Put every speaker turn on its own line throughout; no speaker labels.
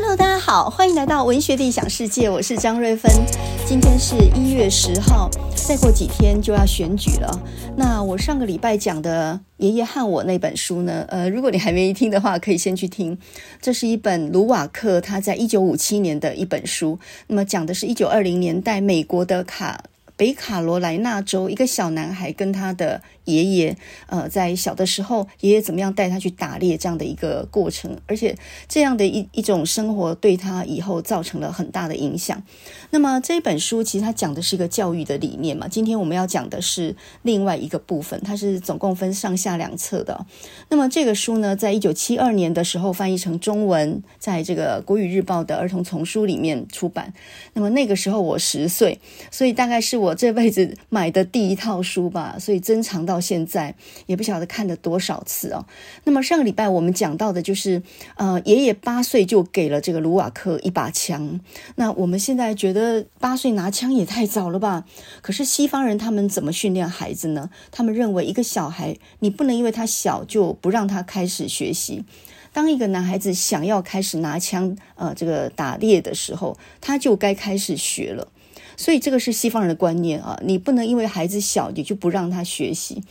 Hello，大家好，欢迎来到文学的异想世界，我是张瑞芬。今天是一月十号，再过几天就要选举了。那我上个礼拜讲的《爷爷和我》那本书呢？呃，如果你还没听的话，可以先去听。这是一本卢瓦克他在一九五七年的一本书，那么讲的是一九二零年代美国的卡北卡罗来纳州一个小男孩跟他的。爷爷，呃，在小的时候，爷爷怎么样带他去打猎这样的一个过程，而且这样的一一种生活对他以后造成了很大的影响。那么这本书其实它讲的是一个教育的理念嘛。今天我们要讲的是另外一个部分，它是总共分上下两册的。那么这个书呢，在一九七二年的时候翻译成中文，在这个国语日报的儿童丛书里面出版。那么那个时候我十岁，所以大概是我这辈子买的第一套书吧，所以珍藏到。到现在也不晓得看了多少次哦。那么上个礼拜我们讲到的就是，呃，爷爷八岁就给了这个卢瓦克一把枪。那我们现在觉得八岁拿枪也太早了吧？可是西方人他们怎么训练孩子呢？他们认为一个小孩，你不能因为他小就不让他开始学习。当一个男孩子想要开始拿枪，呃，这个打猎的时候，他就该开始学了。所以这个是西方人的观念啊，你不能因为孩子小，你就不让他学习。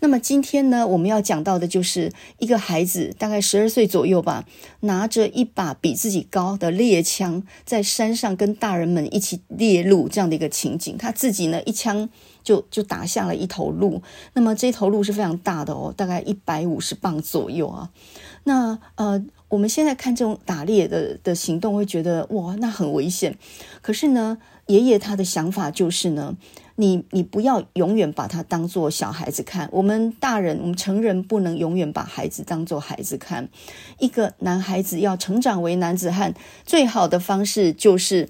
那么今天呢，我们要讲到的就是一个孩子，大概十二岁左右吧，拿着一把比自己高的猎枪，在山上跟大人们一起猎鹿这样的一个情景。他自己呢，一枪就就打下了一头鹿。那么这头鹿是非常大的哦，大概一百五十磅左右啊。那呃，我们现在看这种打猎的的行动，会觉得哇，那很危险。可是呢，爷爷他的想法就是呢，你你不要永远把他当做小孩子看。我们大人，我们成人不能永远把孩子当做孩子看。一个男孩子要成长为男子汉，最好的方式就是，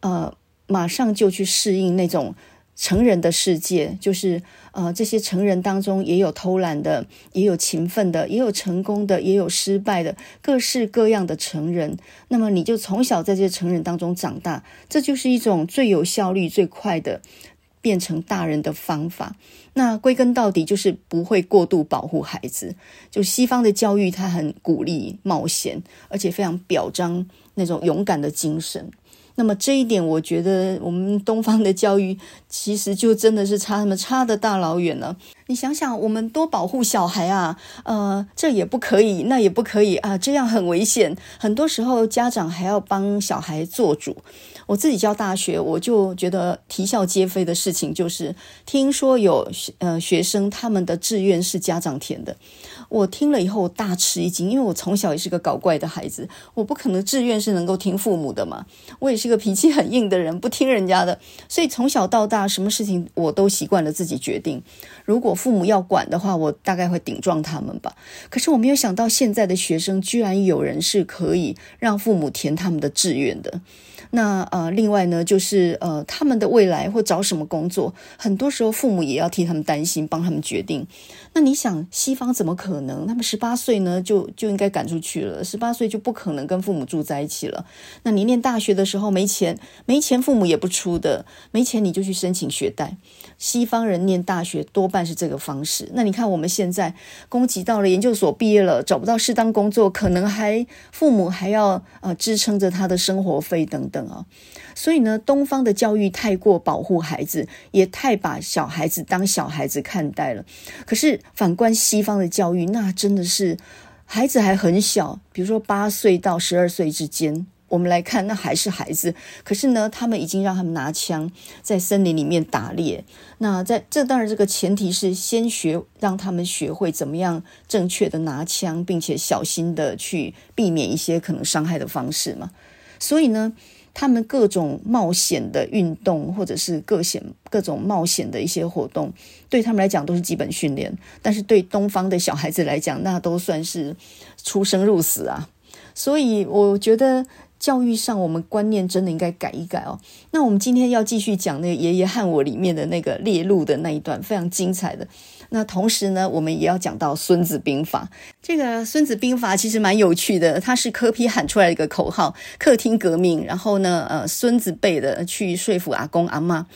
呃，马上就去适应那种。成人的世界就是，呃，这些成人当中也有偷懒的，也有勤奋的，也有成功的，也有失败的，各式各样的成人。那么你就从小在这些成人当中长大，这就是一种最有效率、最快的变成大人的方法。那归根到底就是不会过度保护孩子。就西方的教育，它很鼓励冒险，而且非常表彰那种勇敢的精神。那么这一点，我觉得我们东方的教育其实就真的是差那么差的大老远了。你想想，我们多保护小孩啊，呃，这也不可以，那也不可以啊，这样很危险。很多时候家长还要帮小孩做主。我自己教大学，我就觉得啼笑皆非的事情就是，听说有呃学生他们的志愿是家长填的。我听了以后大吃一惊，因为我从小也是个搞怪的孩子，我不可能志愿是能够听父母的嘛。我也是个脾气很硬的人，不听人家的，所以从小到大什么事情我都习惯了自己决定。如果父母要管的话，我大概会顶撞他们吧。可是我没有想到，现在的学生居然有人是可以让父母填他们的志愿的。那呃，另外呢，就是呃，他们的未来或找什么工作，很多时候父母也要替他们担心，帮他们决定。那你想，西方怎么可能？他们十八岁呢，就就应该赶出去了，十八岁就不可能跟父母住在一起了。那你念大学的时候没钱，没钱父母也不出的，没钱你就去申请学贷。西方人念大学多半是这个方式。那你看我们现在，攻击到了研究所毕业了，找不到适当工作，可能还父母还要呃支撑着他的生活费等等啊。所以呢，东方的教育太过保护孩子，也太把小孩子当小孩子看待了。可是反观西方的教育，那真的是孩子还很小，比如说八岁到十二岁之间，我们来看，那还是孩子。可是呢，他们已经让他们拿枪在森林里面打猎。那在这当然，这个前提是先学，让他们学会怎么样正确的拿枪，并且小心的去避免一些可能伤害的方式嘛。所以呢。他们各种冒险的运动，或者是各险各种冒险的一些活动，对他们来讲都是基本训练。但是对东方的小孩子来讲，那都算是出生入死啊。所以我觉得。教育上，我们观念真的应该改一改哦。那我们今天要继续讲那个爷爷和我里面的那个猎鹿的那一段，非常精彩的。那同时呢，我们也要讲到《孙子兵法》。这个《孙子兵法》其实蛮有趣的，它是科批喊出来一个口号：“客厅革命”。然后呢，呃，孙子辈的去说服阿公阿妈。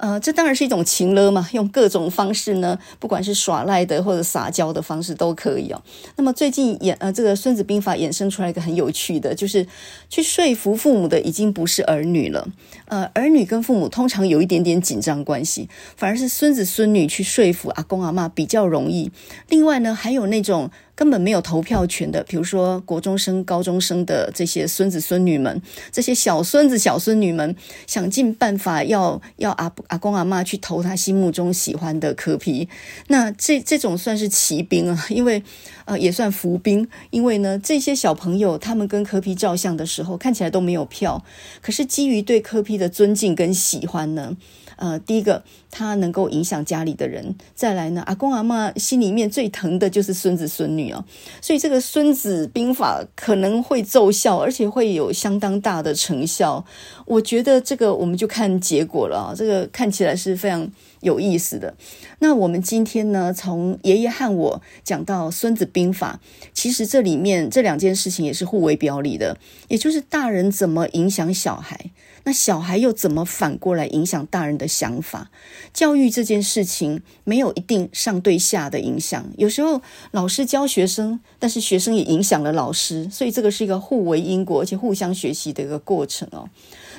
呃，这当然是一种情勒嘛，用各种方式呢，不管是耍赖的或者撒娇的方式都可以哦。那么最近演呃，这个《孙子兵法》衍生出来一个很有趣的，就是去说服父母的已经不是儿女了。呃，儿女跟父母通常有一点点紧张关系，反而是孙子孙女去说服阿公阿嬷比较容易。另外呢，还有那种。根本没有投票权的，比如说国中生、高中生的这些孙子孙女们，这些小孙子小孙女们，想尽办法要要阿阿公阿妈去投他心目中喜欢的柯皮。那这这种算是骑兵啊，因为呃也算伏兵，因为呢这些小朋友他们跟柯皮照相的时候看起来都没有票，可是基于对柯皮的尊敬跟喜欢呢。呃，第一个，他能够影响家里的人；再来呢，阿公阿嬷心里面最疼的就是孙子孙女哦，所以这个《孙子兵法》可能会奏效，而且会有相当大的成效。我觉得这个我们就看结果了啊，这个看起来是非常有意思的。那我们今天呢，从爷爷和我讲到《孙子兵法》，其实这里面这两件事情也是互为表里的，也就是大人怎么影响小孩。那小孩又怎么反过来影响大人的想法？教育这件事情没有一定上对下的影响，有时候老师教学生，但是学生也影响了老师，所以这个是一个互为因果，而且互相学习的一个过程哦。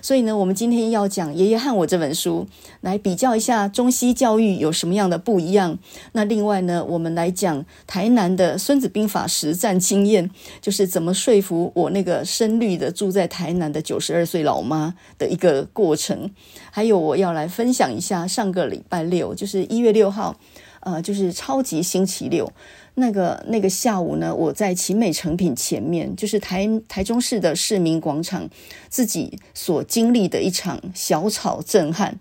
所以呢，我们今天要讲《爷爷和我》这本书，来比较一下中西教育有什么样的不一样。那另外呢，我们来讲台南的《孙子兵法》实战经验，就是怎么说服我那个深绿的住在台南的九十二岁老妈的一个过程。还有，我要来分享一下上个礼拜六，就是一月六号，呃，就是超级星期六。那个那个下午呢，我在奇美成品前面，就是台台中市的市民广场，自己所经历的一场小草震撼。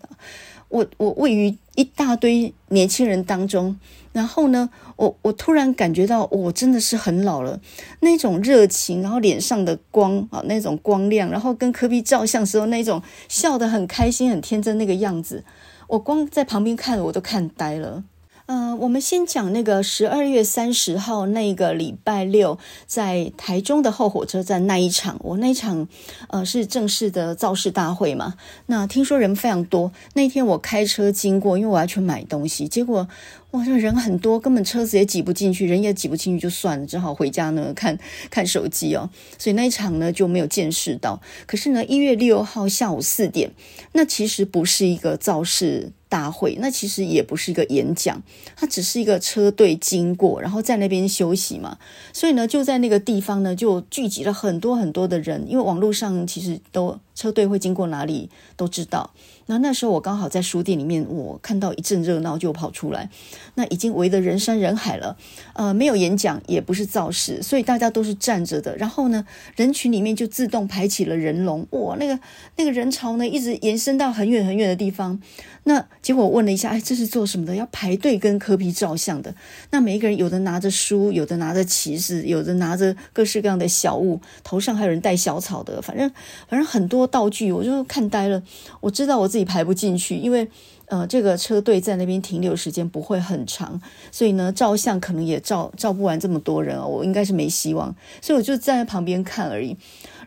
我我位于一大堆年轻人当中，然后呢，我我突然感觉到我真的是很老了，那种热情，然后脸上的光啊，那种光亮，然后跟科比照相时候那种笑得很开心、很天真那个样子，我光在旁边看我都看呆了。呃，我们先讲那个十二月三十号那个礼拜六，在台中的后火车站那一场，我那一场呃是正式的造势大会嘛。那听说人非常多，那天我开车经过，因为我要去买东西，结果哇，这人很多，根本车子也挤不进去，人也挤不进去，就算了，只好回家呢看看手机哦。所以那一场呢就没有见识到。可是呢，一月六号下午四点，那其实不是一个造势。大会那其实也不是一个演讲，它只是一个车队经过，然后在那边休息嘛。所以呢，就在那个地方呢，就聚集了很多很多的人，因为网络上其实都车队会经过哪里都知道。那那时候我刚好在书店里面，我看到一阵热闹就跑出来，那已经围得人山人海了。呃，没有演讲，也不是造势，所以大家都是站着的。然后呢，人群里面就自动排起了人龙，哇，那个那个人潮呢，一直延伸到很远很远的地方。那结果我问了一下，哎，这是做什么的？要排队跟科比照相的。那每一个人有的拿着书，有的拿着旗子，有的拿着各式各样的小物，头上还有人戴小草的，反正反正很多道具，我就看呆了。我知道我自己。排不进去，因为呃，这个车队在那边停留时间不会很长，所以呢，照相可能也照照不完这么多人哦，我应该是没希望，所以我就站在旁边看而已。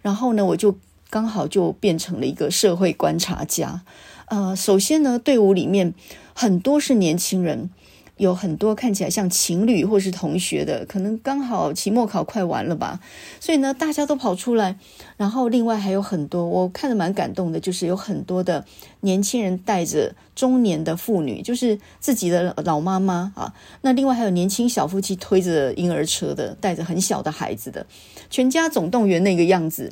然后呢，我就刚好就变成了一个社会观察家。呃，首先呢，队伍里面很多是年轻人。有很多看起来像情侣或是同学的，可能刚好期末考快完了吧，所以呢，大家都跑出来。然后另外还有很多，我看得蛮感动的，就是有很多的年轻人带着中年的妇女，就是自己的老妈妈啊。那另外还有年轻小夫妻推着婴儿车的，带着很小的孩子的，全家总动员那个样子。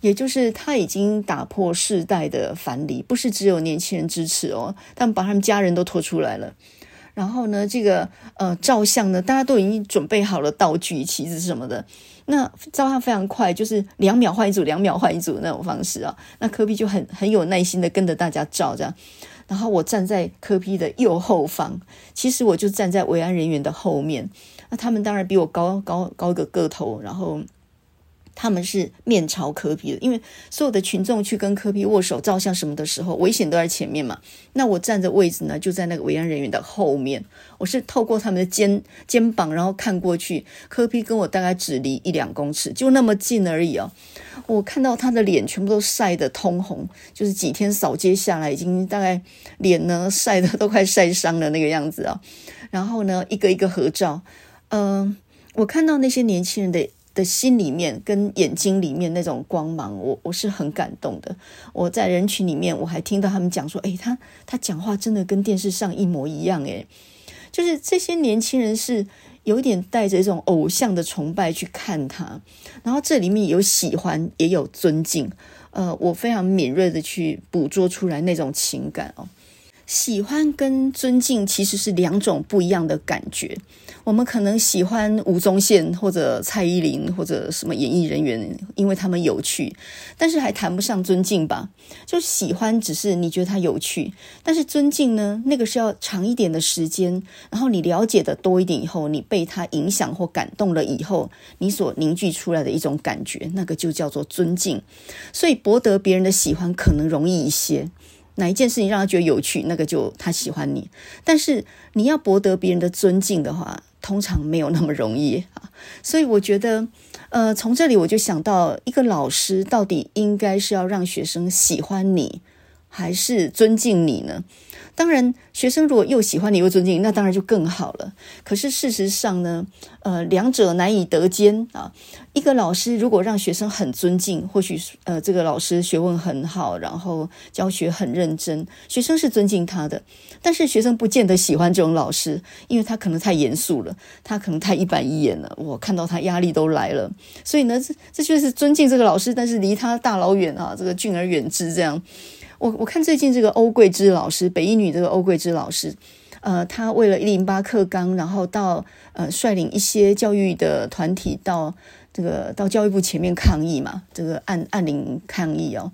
也就是他已经打破世代的藩篱，不是只有年轻人支持哦，他们把他们家人都拖出来了。然后呢，这个呃照相呢，大家都已经准备好了道具、旗子什么的。那照相非常快，就是两秒换一组，两秒换一组那种方式啊。那科比就很很有耐心的跟着大家照这样。然后我站在科比的右后方，其实我就站在维安人员的后面。那他们当然比我高高高个个头，然后他们是面朝科比的，因为所有的群众去跟科比握手、照相什么的时候，危险都在前面嘛。那我站的位置呢，就在那个维安人员的后面。我是透过他们的肩肩膀，然后看过去，科比跟我大概只离一两公尺，就那么近而已哦。我看到他的脸全部都晒得通红，就是几天扫街下来，已经大概脸呢晒得都快晒伤了那个样子啊。然后呢，一个一个合照，嗯、我看到那些年轻人的。的心里面跟眼睛里面那种光芒，我我是很感动的。我在人群里面，我还听到他们讲说：“诶，他他讲话真的跟电视上一模一样。”诶，就是这些年轻人是有点带着一种偶像的崇拜去看他，然后这里面有喜欢，也有尊敬。呃，我非常敏锐的去捕捉出来那种情感哦。喜欢跟尊敬其实是两种不一样的感觉。我们可能喜欢吴宗宪或者蔡依林或者什么演艺人员，因为他们有趣，但是还谈不上尊敬吧？就喜欢只是你觉得他有趣，但是尊敬呢？那个是要长一点的时间，然后你了解的多一点以后，你被他影响或感动了以后，你所凝聚出来的一种感觉，那个就叫做尊敬。所以博得别人的喜欢可能容易一些。哪一件事情让他觉得有趣，那个就他喜欢你。但是你要博得别人的尊敬的话，通常没有那么容易啊。所以我觉得，呃，从这里我就想到，一个老师到底应该是要让学生喜欢你，还是尊敬你呢？当然，学生如果又喜欢你又尊敬，那当然就更好了。可是事实上呢，呃，两者难以得兼啊。一个老师如果让学生很尊敬，或许呃，这个老师学问很好，然后教学很认真，学生是尊敬他的。但是学生不见得喜欢这种老师，因为他可能太严肃了，他可能太一板一眼了。我看到他压力都来了。所以呢，这这就是尊敬这个老师，但是离他大老远啊，这个敬而远之这样。我我看最近这个欧桂芝老师，北一女这个欧桂芝老师，呃，她为了一零八课纲，然后到呃率领一些教育的团体到这个到教育部前面抗议嘛，这个按按铃抗议哦，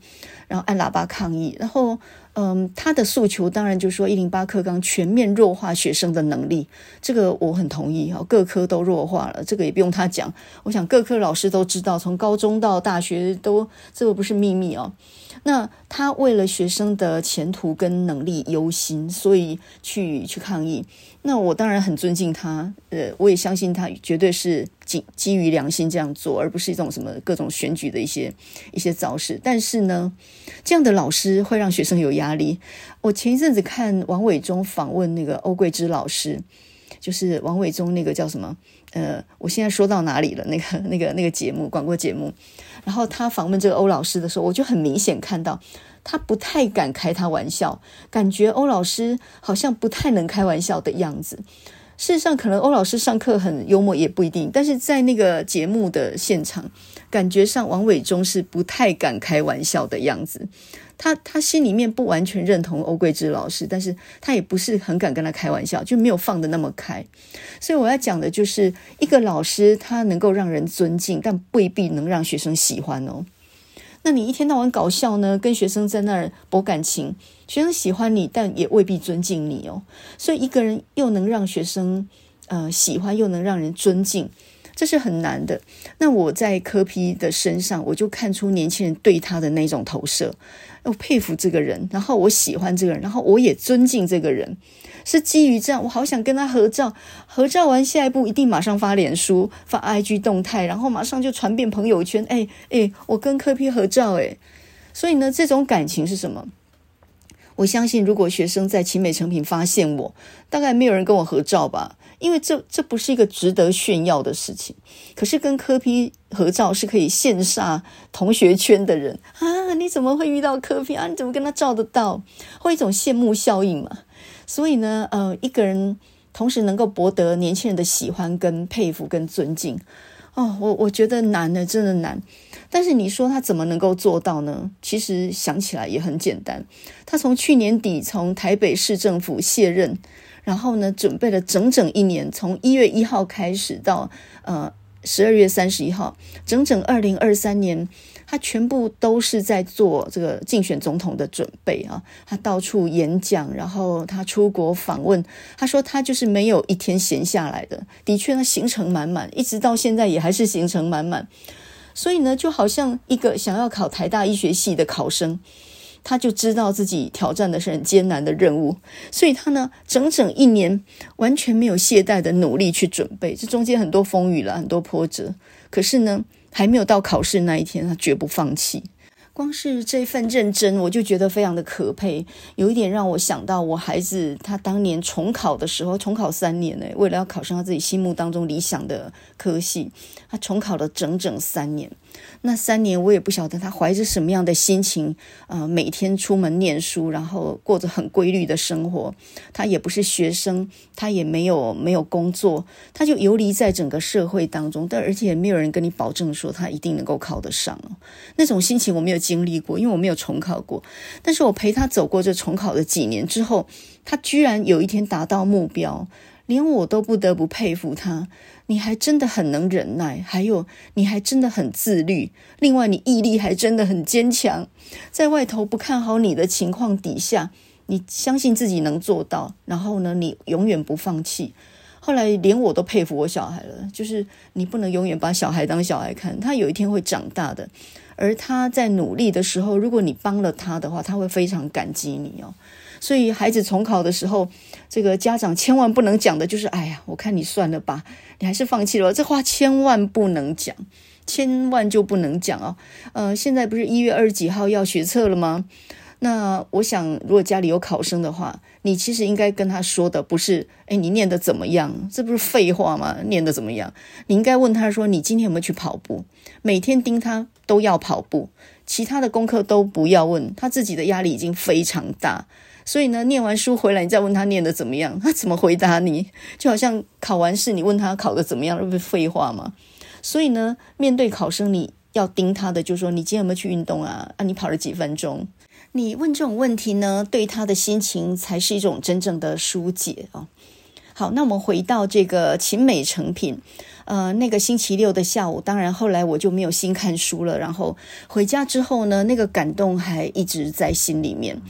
然后按喇叭抗议，然后嗯、呃，他的诉求当然就是说一零八课纲全面弱化学生的能力，这个我很同意哈，各科都弱化了，这个也不用他讲，我想各科老师都知道，从高中到大学都这个不是秘密哦。那他为了学生的前途跟能力忧心，所以去去抗议。那我当然很尊敬他，呃，我也相信他绝对是基基于良心这样做，而不是一种什么各种选举的一些一些造势。但是呢，这样的老师会让学生有压力。我前一阵子看王伟忠访问那个欧桂芝老师，就是王伟忠那个叫什么？呃，我现在说到哪里了？那个 那个那个节目广播节目。然后他访问这个欧老师的时候，我就很明显看到他不太敢开他玩笑，感觉欧老师好像不太能开玩笑的样子。事实上，可能欧老师上课很幽默也不一定，但是在那个节目的现场，感觉上王伟忠是不太敢开玩笑的样子。他他心里面不完全认同欧桂芝老师，但是他也不是很敢跟他开玩笑，就没有放得那么开。所以我要讲的就是，一个老师他能够让人尊敬，但未必能让学生喜欢哦。那你一天到晚搞笑呢，跟学生在那儿博感情。学生喜欢你，但也未必尊敬你哦。所以一个人又能让学生呃喜欢，又能让人尊敬，这是很难的。那我在柯 P 的身上，我就看出年轻人对他的那种投射。我佩服这个人，然后我喜欢这个人，然后我也尊敬这个人，是基于这样。我好想跟他合照，合照完下一步一定马上发脸书、发 IG 动态，然后马上就传遍朋友圈。哎哎，我跟柯 P 合照哎。所以呢，这种感情是什么？我相信，如果学生在奇美成品发现我，大概没有人跟我合照吧，因为这这不是一个值得炫耀的事情。可是跟柯 P 合照是可以羡煞同学圈的人啊！你怎么会遇到柯 P 啊？你怎么跟他照得到？会一种羡慕效应嘛？所以呢，呃，一个人同时能够博得年轻人的喜欢、跟佩服、跟尊敬，哦，我我觉得难的，真的难。但是你说他怎么能够做到呢？其实想起来也很简单。他从去年底从台北市政府卸任，然后呢，准备了整整一年，从一月一号开始到呃十二月三十一号，整整二零二三年，他全部都是在做这个竞选总统的准备啊。他到处演讲，然后他出国访问。他说他就是没有一天闲下来的。的确，呢行程满满，一直到现在也还是行程满满。所以呢，就好像一个想要考台大医学系的考生，他就知道自己挑战的是很艰难的任务，所以他呢，整整一年完全没有懈怠的努力去准备。这中间很多风雨了，很多波折，可是呢，还没有到考试那一天，他绝不放弃。光是这份认真，我就觉得非常的可佩，有一点让我想到我孩子他当年重考的时候，重考三年呢，为了要考上他自己心目当中理想的科系，他重考了整整三年。那三年，我也不晓得他怀着什么样的心情，呃，每天出门念书，然后过着很规律的生活。他也不是学生，他也没有没有工作，他就游离在整个社会当中，但而且没有人跟你保证说他一定能够考得上。那种心情我没有经历过，因为我没有重考过。但是我陪他走过这重考的几年之后，他居然有一天达到目标。连我都不得不佩服他，你还真的很能忍耐，还有你还真的很自律，另外你毅力还真的很坚强，在外头不看好你的情况底下，你相信自己能做到，然后呢，你永远不放弃。后来连我都佩服我小孩了，就是你不能永远把小孩当小孩看，他有一天会长大的，而他在努力的时候，如果你帮了他的话，他会非常感激你哦。所以孩子重考的时候，这个家长千万不能讲的就是：“哎呀，我看你算了吧，你还是放弃了。”这话千万不能讲，千万就不能讲哦。呃，现在不是一月二十几号要学测了吗？那我想，如果家里有考生的话，你其实应该跟他说的不是：“哎，你念得怎么样？”这不是废话吗？念得怎么样？你应该问他说：“你今天有没有去跑步？”每天盯他都要跑步，其他的功课都不要问，他自己的压力已经非常大。所以呢，念完书回来，你再问他念得怎么样，他怎么回答你？就好像考完试，你问他考得怎么样，这不是废话吗？所以呢，面对考生，你要盯他的，就是说你今天有没有去运动啊？啊，你跑了几分钟？你问这种问题呢，对他的心情才是一种真正的疏解啊。好，那我们回到这个勤美成品，呃，那个星期六的下午，当然后来我就没有心看书了。然后回家之后呢，那个感动还一直在心里面。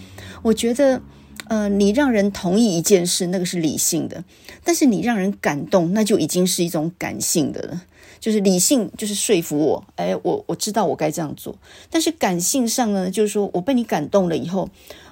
我觉得，呃，你让人同意一件事，那个是理性的；但是你让人感动，那就已经是一种感性的了。就是理性就是说服我，哎，我我知道我该这样做。但是感性上呢，就是说我被你感动了以后，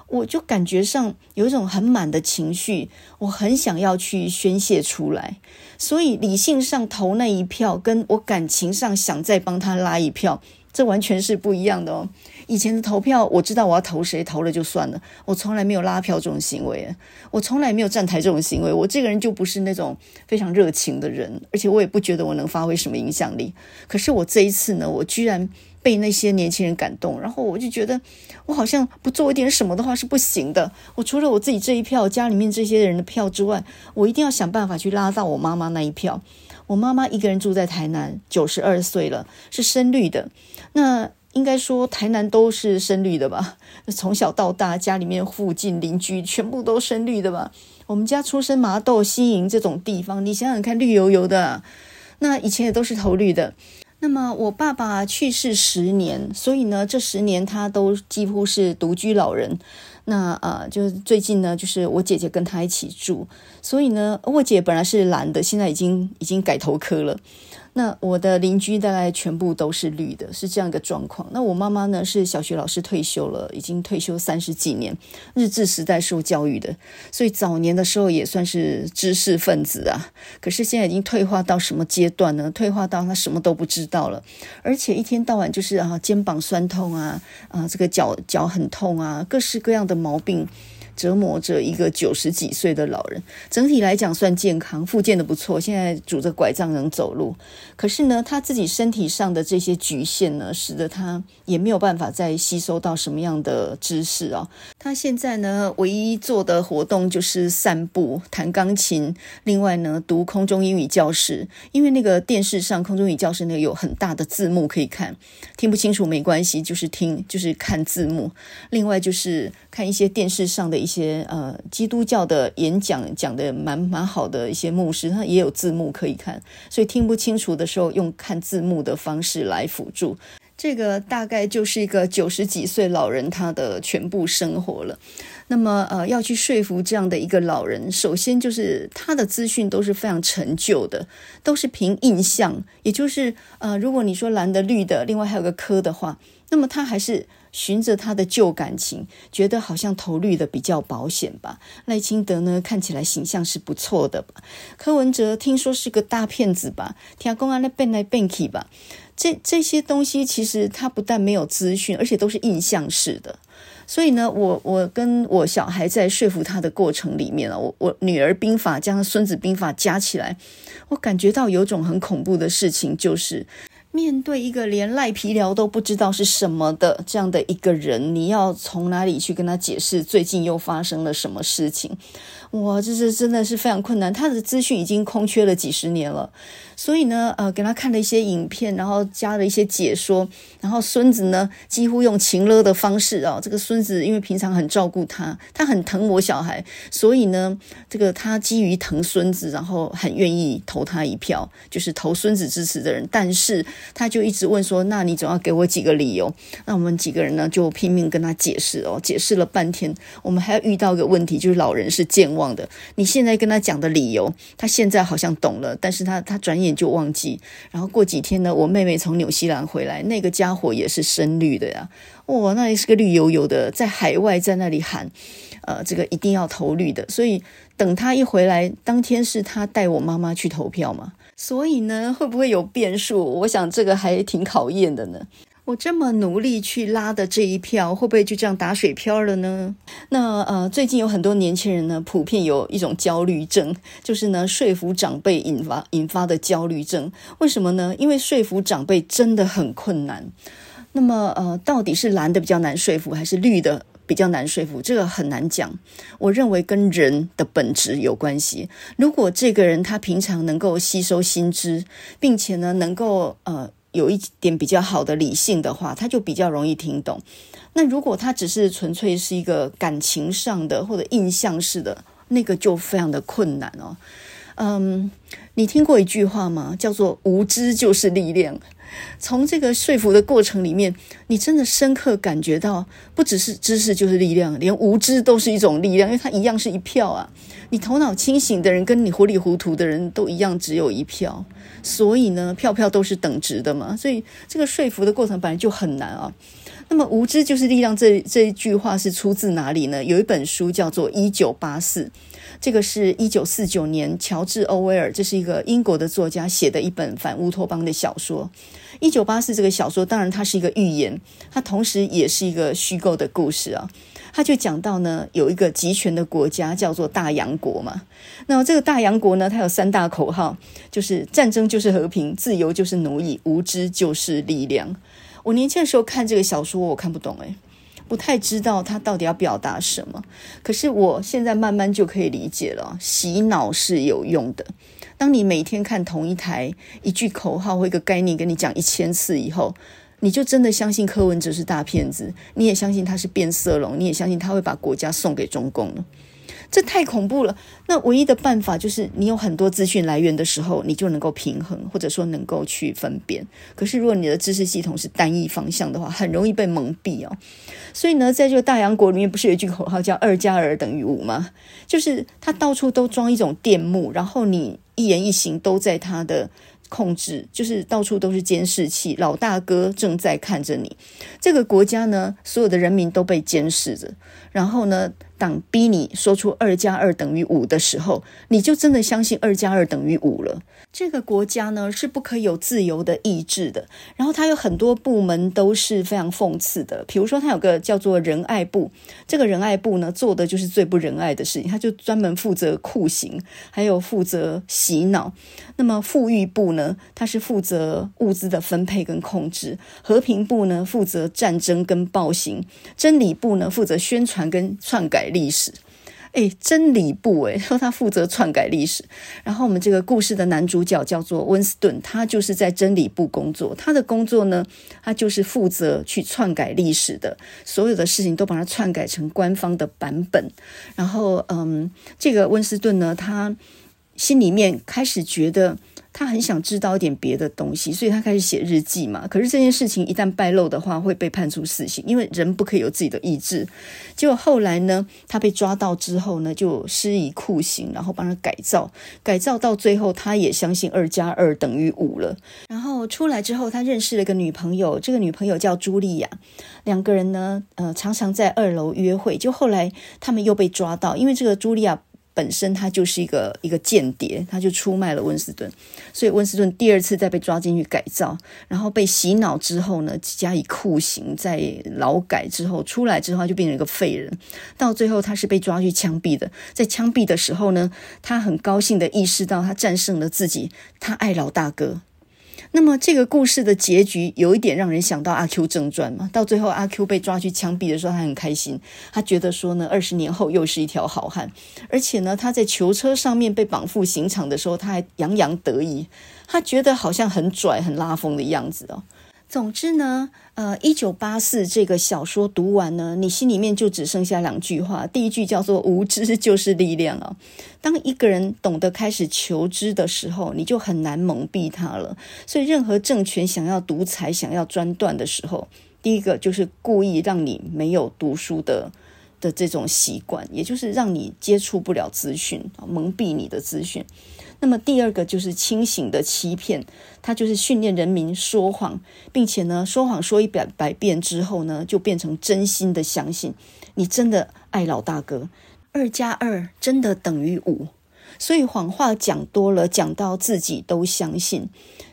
我就感觉上有一种很满的情绪，我很想要去宣泄出来。所以理性上投那一票，跟我感情上想再帮他拉一票，这完全是不一样的哦。以前的投票，我知道我要投谁，投了就算了。我从来没有拉票这种行为，我从来没有站台这种行为。我这个人就不是那种非常热情的人，而且我也不觉得我能发挥什么影响力。可是我这一次呢，我居然被那些年轻人感动，然后我就觉得我好像不做一点什么的话是不行的。我除了我自己这一票，家里面这些人的票之外，我一定要想办法去拉到我妈妈那一票。我妈妈一个人住在台南，九十二岁了，是深绿的。那。应该说，台南都是深绿的吧？从小到大，家里面附近邻居全部都深绿的吧？我们家出生麻豆、西营这种地方，你想想看，绿油油的。那以前也都是投绿的。那么我爸爸去世十年，所以呢，这十年他都几乎是独居老人。那呃，就是最近呢，就是我姐姐跟他一起住，所以呢，我姐本来是蓝的，现在已经已经改头科了。那我的邻居大概全部都是绿的，是这样一个状况。那我妈妈呢，是小学老师退休了，已经退休三十几年，日治时代受教育的，所以早年的时候也算是知识分子啊。可是现在已经退化到什么阶段呢？退化到她什么都不知道了，而且一天到晚就是啊肩膀酸痛啊啊这个脚脚很痛啊，各式各样的毛病。折磨着一个九十几岁的老人，整体来讲算健康，复健的不错，现在拄着拐杖能走路。可是呢，他自己身体上的这些局限呢，使得他也没有办法再吸收到什么样的知识啊。他现在呢，唯一做的活动就是散步、弹钢琴，另外呢，读空中英语教室，因为那个电视上空中英语教室那个有很大的字幕可以看，听不清楚没关系，就是听，就是看字幕。另外就是看一些电视上的。一些呃基督教的演讲讲的蛮蛮好的一些牧师，他也有字幕可以看，所以听不清楚的时候用看字幕的方式来辅助。这个大概就是一个九十几岁老人他的全部生活了。那么，呃，要去说服这样的一个老人，首先就是他的资讯都是非常陈旧的，都是凭印象，也就是，呃，如果你说蓝的、绿的，另外还有个科的话，那么他还是循着他的旧感情，觉得好像投绿的比较保险吧。赖清德呢，看起来形象是不错的吧？柯文哲听说是个大骗子吧？听公安那变来变去吧？这这些东西其实他不但没有资讯，而且都是印象式的。所以呢，我我跟我小孩在说服他的过程里面啊，我我女儿兵法加上孙子兵法加起来，我感觉到有种很恐怖的事情，就是面对一个连赖皮聊都不知道是什么的这样的一个人，你要从哪里去跟他解释最近又发生了什么事情？哇，这是真的是非常困难，他的资讯已经空缺了几十年了。所以呢，呃，给他看了一些影片，然后加了一些解说，然后孙子呢，几乎用情勒的方式啊、哦，这个孙子因为平常很照顾他，他很疼我小孩，所以呢，这个他基于疼孙子，然后很愿意投他一票，就是投孙子支持的人。但是他就一直问说，那你总要给我几个理由？那我们几个人呢，就拼命跟他解释哦，解释了半天，我们还要遇到一个问题，就是老人是健忘的。你现在跟他讲的理由，他现在好像懂了，但是他他转眼。就忘记，然后过几天呢，我妹妹从纽西兰回来，那个家伙也是深绿的呀，哇，那也是个绿油油的，在海外在那里喊，呃，这个一定要投绿的，所以等他一回来，当天是他带我妈妈去投票嘛，所以呢，会不会有变数？我想这个还挺考验的呢。我这么努力去拉的这一票，会不会就这样打水漂了呢？那呃，最近有很多年轻人呢，普遍有一种焦虑症，就是呢，说服长辈引发引发的焦虑症。为什么呢？因为说服长辈真的很困难。那么呃，到底是蓝的比较难说服，还是绿的比较难说服？这个很难讲。我认为跟人的本质有关系。如果这个人他平常能够吸收新知，并且呢，能够呃。有一点比较好的理性的话，他就比较容易听懂。那如果他只是纯粹是一个感情上的或者印象式的，那个就非常的困难哦。嗯，你听过一句话吗？叫做“无知就是力量”。从这个说服的过程里面，你真的深刻感觉到，不只是知识就是力量，连无知都是一种力量，因为它一样是一票啊。你头脑清醒的人跟你糊里糊涂的人都一样，只有一票。所以呢，票票都是等值的嘛。所以这个说服的过程本来就很难啊。那么“无知就是力量”这这一句话是出自哪里呢？有一本书叫做《一九八四》。这个是一九四九年，乔治·欧威尔，这是一个英国的作家写的一本反乌托邦的小说。一九八四这个小说，当然它是一个寓言，它同时也是一个虚构的故事啊。他就讲到呢，有一个集权的国家叫做大洋国嘛。那这个大洋国呢，它有三大口号，就是战争就是和平，自由就是奴役，无知就是力量。我年轻的时候看这个小说，我看不懂诶。不太知道他到底要表达什么，可是我现在慢慢就可以理解了。洗脑是有用的。当你每天看同一台一句口号或一个概念跟你讲一千次以后，你就真的相信柯文哲是大骗子，你也相信他是变色龙，你也相信他会把国家送给中共了。这太恐怖了。那唯一的办法就是，你有很多资讯来源的时候，你就能够平衡，或者说能够去分辨。可是，如果你的知识系统是单一方向的话，很容易被蒙蔽哦。所以呢，在这个大洋国里面，不是有一句口号叫“二加二等于五”吗？就是他到处都装一种电幕，然后你一言一行都在他的。控制，就是到处都是监视器，老大哥正在看着你。这个国家呢，所有的人民都被监视着。然后呢，党逼你说出二加二等于五的时候，你就真的相信二加二等于五了。这个国家呢，是不可以有自由的意志的。然后它有很多部门都是非常讽刺的，比如说它有个叫做仁爱部，这个仁爱部呢，做的就是最不仁爱的事情，它就专门负责酷刑，还有负责洗脑。那么富裕部呢，它是负责物资的分配跟控制；和平部呢，负责战争跟暴行；真理部呢，负责宣传跟篡改历史。诶，真理部诶，说 他负责篡改历史。然后我们这个故事的男主角叫做温斯顿，他就是在真理部工作。他的工作呢，他就是负责去篡改历史的，所有的事情都把它篡改成官方的版本。然后，嗯，这个温斯顿呢，他。心里面开始觉得。他很想知道一点别的东西，所以他开始写日记嘛。可是这件事情一旦败露的话，会被判处死刑，因为人不可以有自己的意志。结果后来呢，他被抓到之后呢，就施以酷刑，然后帮他改造，改造到最后，他也相信二加二等于五了。然后出来之后，他认识了一个女朋友，这个女朋友叫茱莉亚，两个人呢，呃，常常在二楼约会。就后来他们又被抓到，因为这个茱莉亚。本身他就是一个一个间谍，他就出卖了温斯顿，所以温斯顿第二次再被抓进去改造，然后被洗脑之后呢，加以酷刑，在劳改之后出来之后，就变成一个废人。到最后他是被抓去枪毙的，在枪毙的时候呢，他很高兴的意识到他战胜了自己，他爱老大哥。那么这个故事的结局有一点让人想到《阿 Q 正传》嘛，到最后阿 Q 被抓去枪毙的时候，他很开心，他觉得说呢，二十年后又是一条好汉，而且呢，他在囚车上面被绑赴刑场的时候，他还洋洋得意，他觉得好像很拽、很拉风的样子哦。总之呢，呃，一九八四这个小说读完呢，你心里面就只剩下两句话。第一句叫做“无知就是力量”啊。当一个人懂得开始求知的时候，你就很难蒙蔽他了。所以，任何政权想要独裁、想要专断的时候，第一个就是故意让你没有读书的的这种习惯，也就是让你接触不了资讯，蒙蔽你的资讯。那么第二个就是清醒的欺骗，他就是训练人民说谎，并且呢，说谎说一百百遍之后呢，就变成真心的相信你真的爱老大哥，二加二真的等于五，所以谎话讲多了，讲到自己都相信，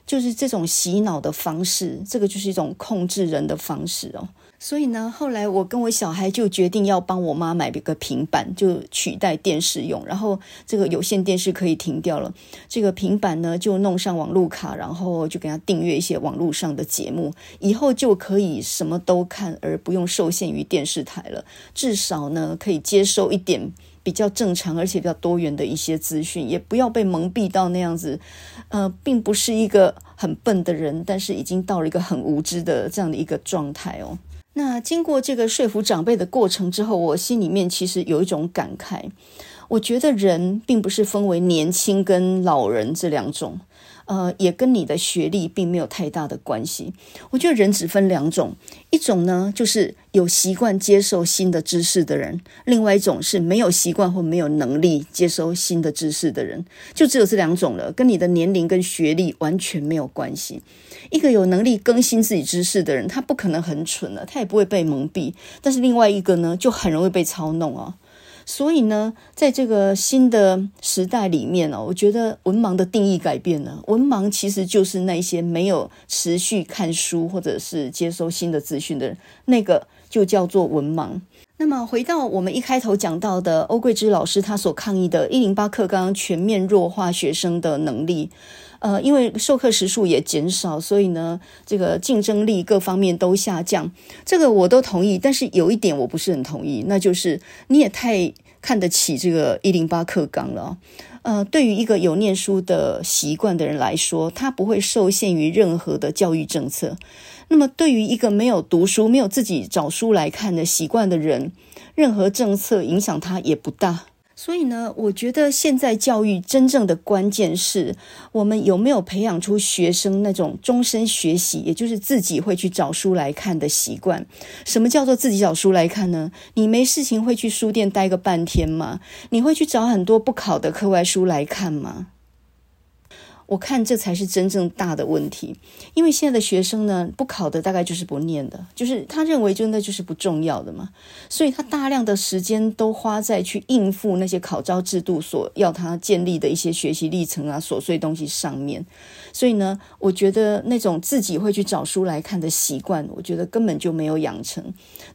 就是这种洗脑的方式，这个就是一种控制人的方式哦。所以呢，后来我跟我小孩就决定要帮我妈买一个平板，就取代电视用。然后这个有线电视可以停掉了，这个平板呢就弄上网络卡，然后就给他订阅一些网络上的节目，以后就可以什么都看，而不用受限于电视台了。至少呢，可以接受一点比较正常而且比较多元的一些资讯，也不要被蒙蔽到那样子。呃，并不是一个很笨的人，但是已经到了一个很无知的这样的一个状态哦。那经过这个说服长辈的过程之后，我心里面其实有一种感慨。我觉得人并不是分为年轻跟老人这两种，呃，也跟你的学历并没有太大的关系。我觉得人只分两种，一种呢就是有习惯接受新的知识的人，另外一种是没有习惯或没有能力接收新的知识的人，就只有这两种了，跟你的年龄跟学历完全没有关系。一个有能力更新自己知识的人，他不可能很蠢了，他也不会被蒙蔽。但是另外一个呢，就很容易被操弄哦。所以呢，在这个新的时代里面哦，我觉得文盲的定义改变了。文盲其实就是那些没有持续看书或者是接收新的资讯的人，那个就叫做文盲。那么回到我们一开头讲到的欧桂芝老师他所抗议的“一零八课纲”全面弱化学生的能力。呃，因为授课时数也减少，所以呢，这个竞争力各方面都下降。这个我都同意，但是有一点我不是很同意，那就是你也太看得起这个一零八课纲了。呃，对于一个有念书的习惯的人来说，他不会受限于任何的教育政策。那么，对于一个没有读书、没有自己找书来看的习惯的人，任何政策影响他也不大。所以呢，我觉得现在教育真正的关键是我们有没有培养出学生那种终身学习，也就是自己会去找书来看的习惯。什么叫做自己找书来看呢？你没事情会去书店待个半天吗？你会去找很多不考的课外书来看吗？我看这才是真正大的问题，因为现在的学生呢，不考的大概就是不念的，就是他认为真的就是不重要的嘛，所以他大量的时间都花在去应付那些考招制度所要他建立的一些学习历程啊、琐碎东西上面。所以呢，我觉得那种自己会去找书来看的习惯，我觉得根本就没有养成。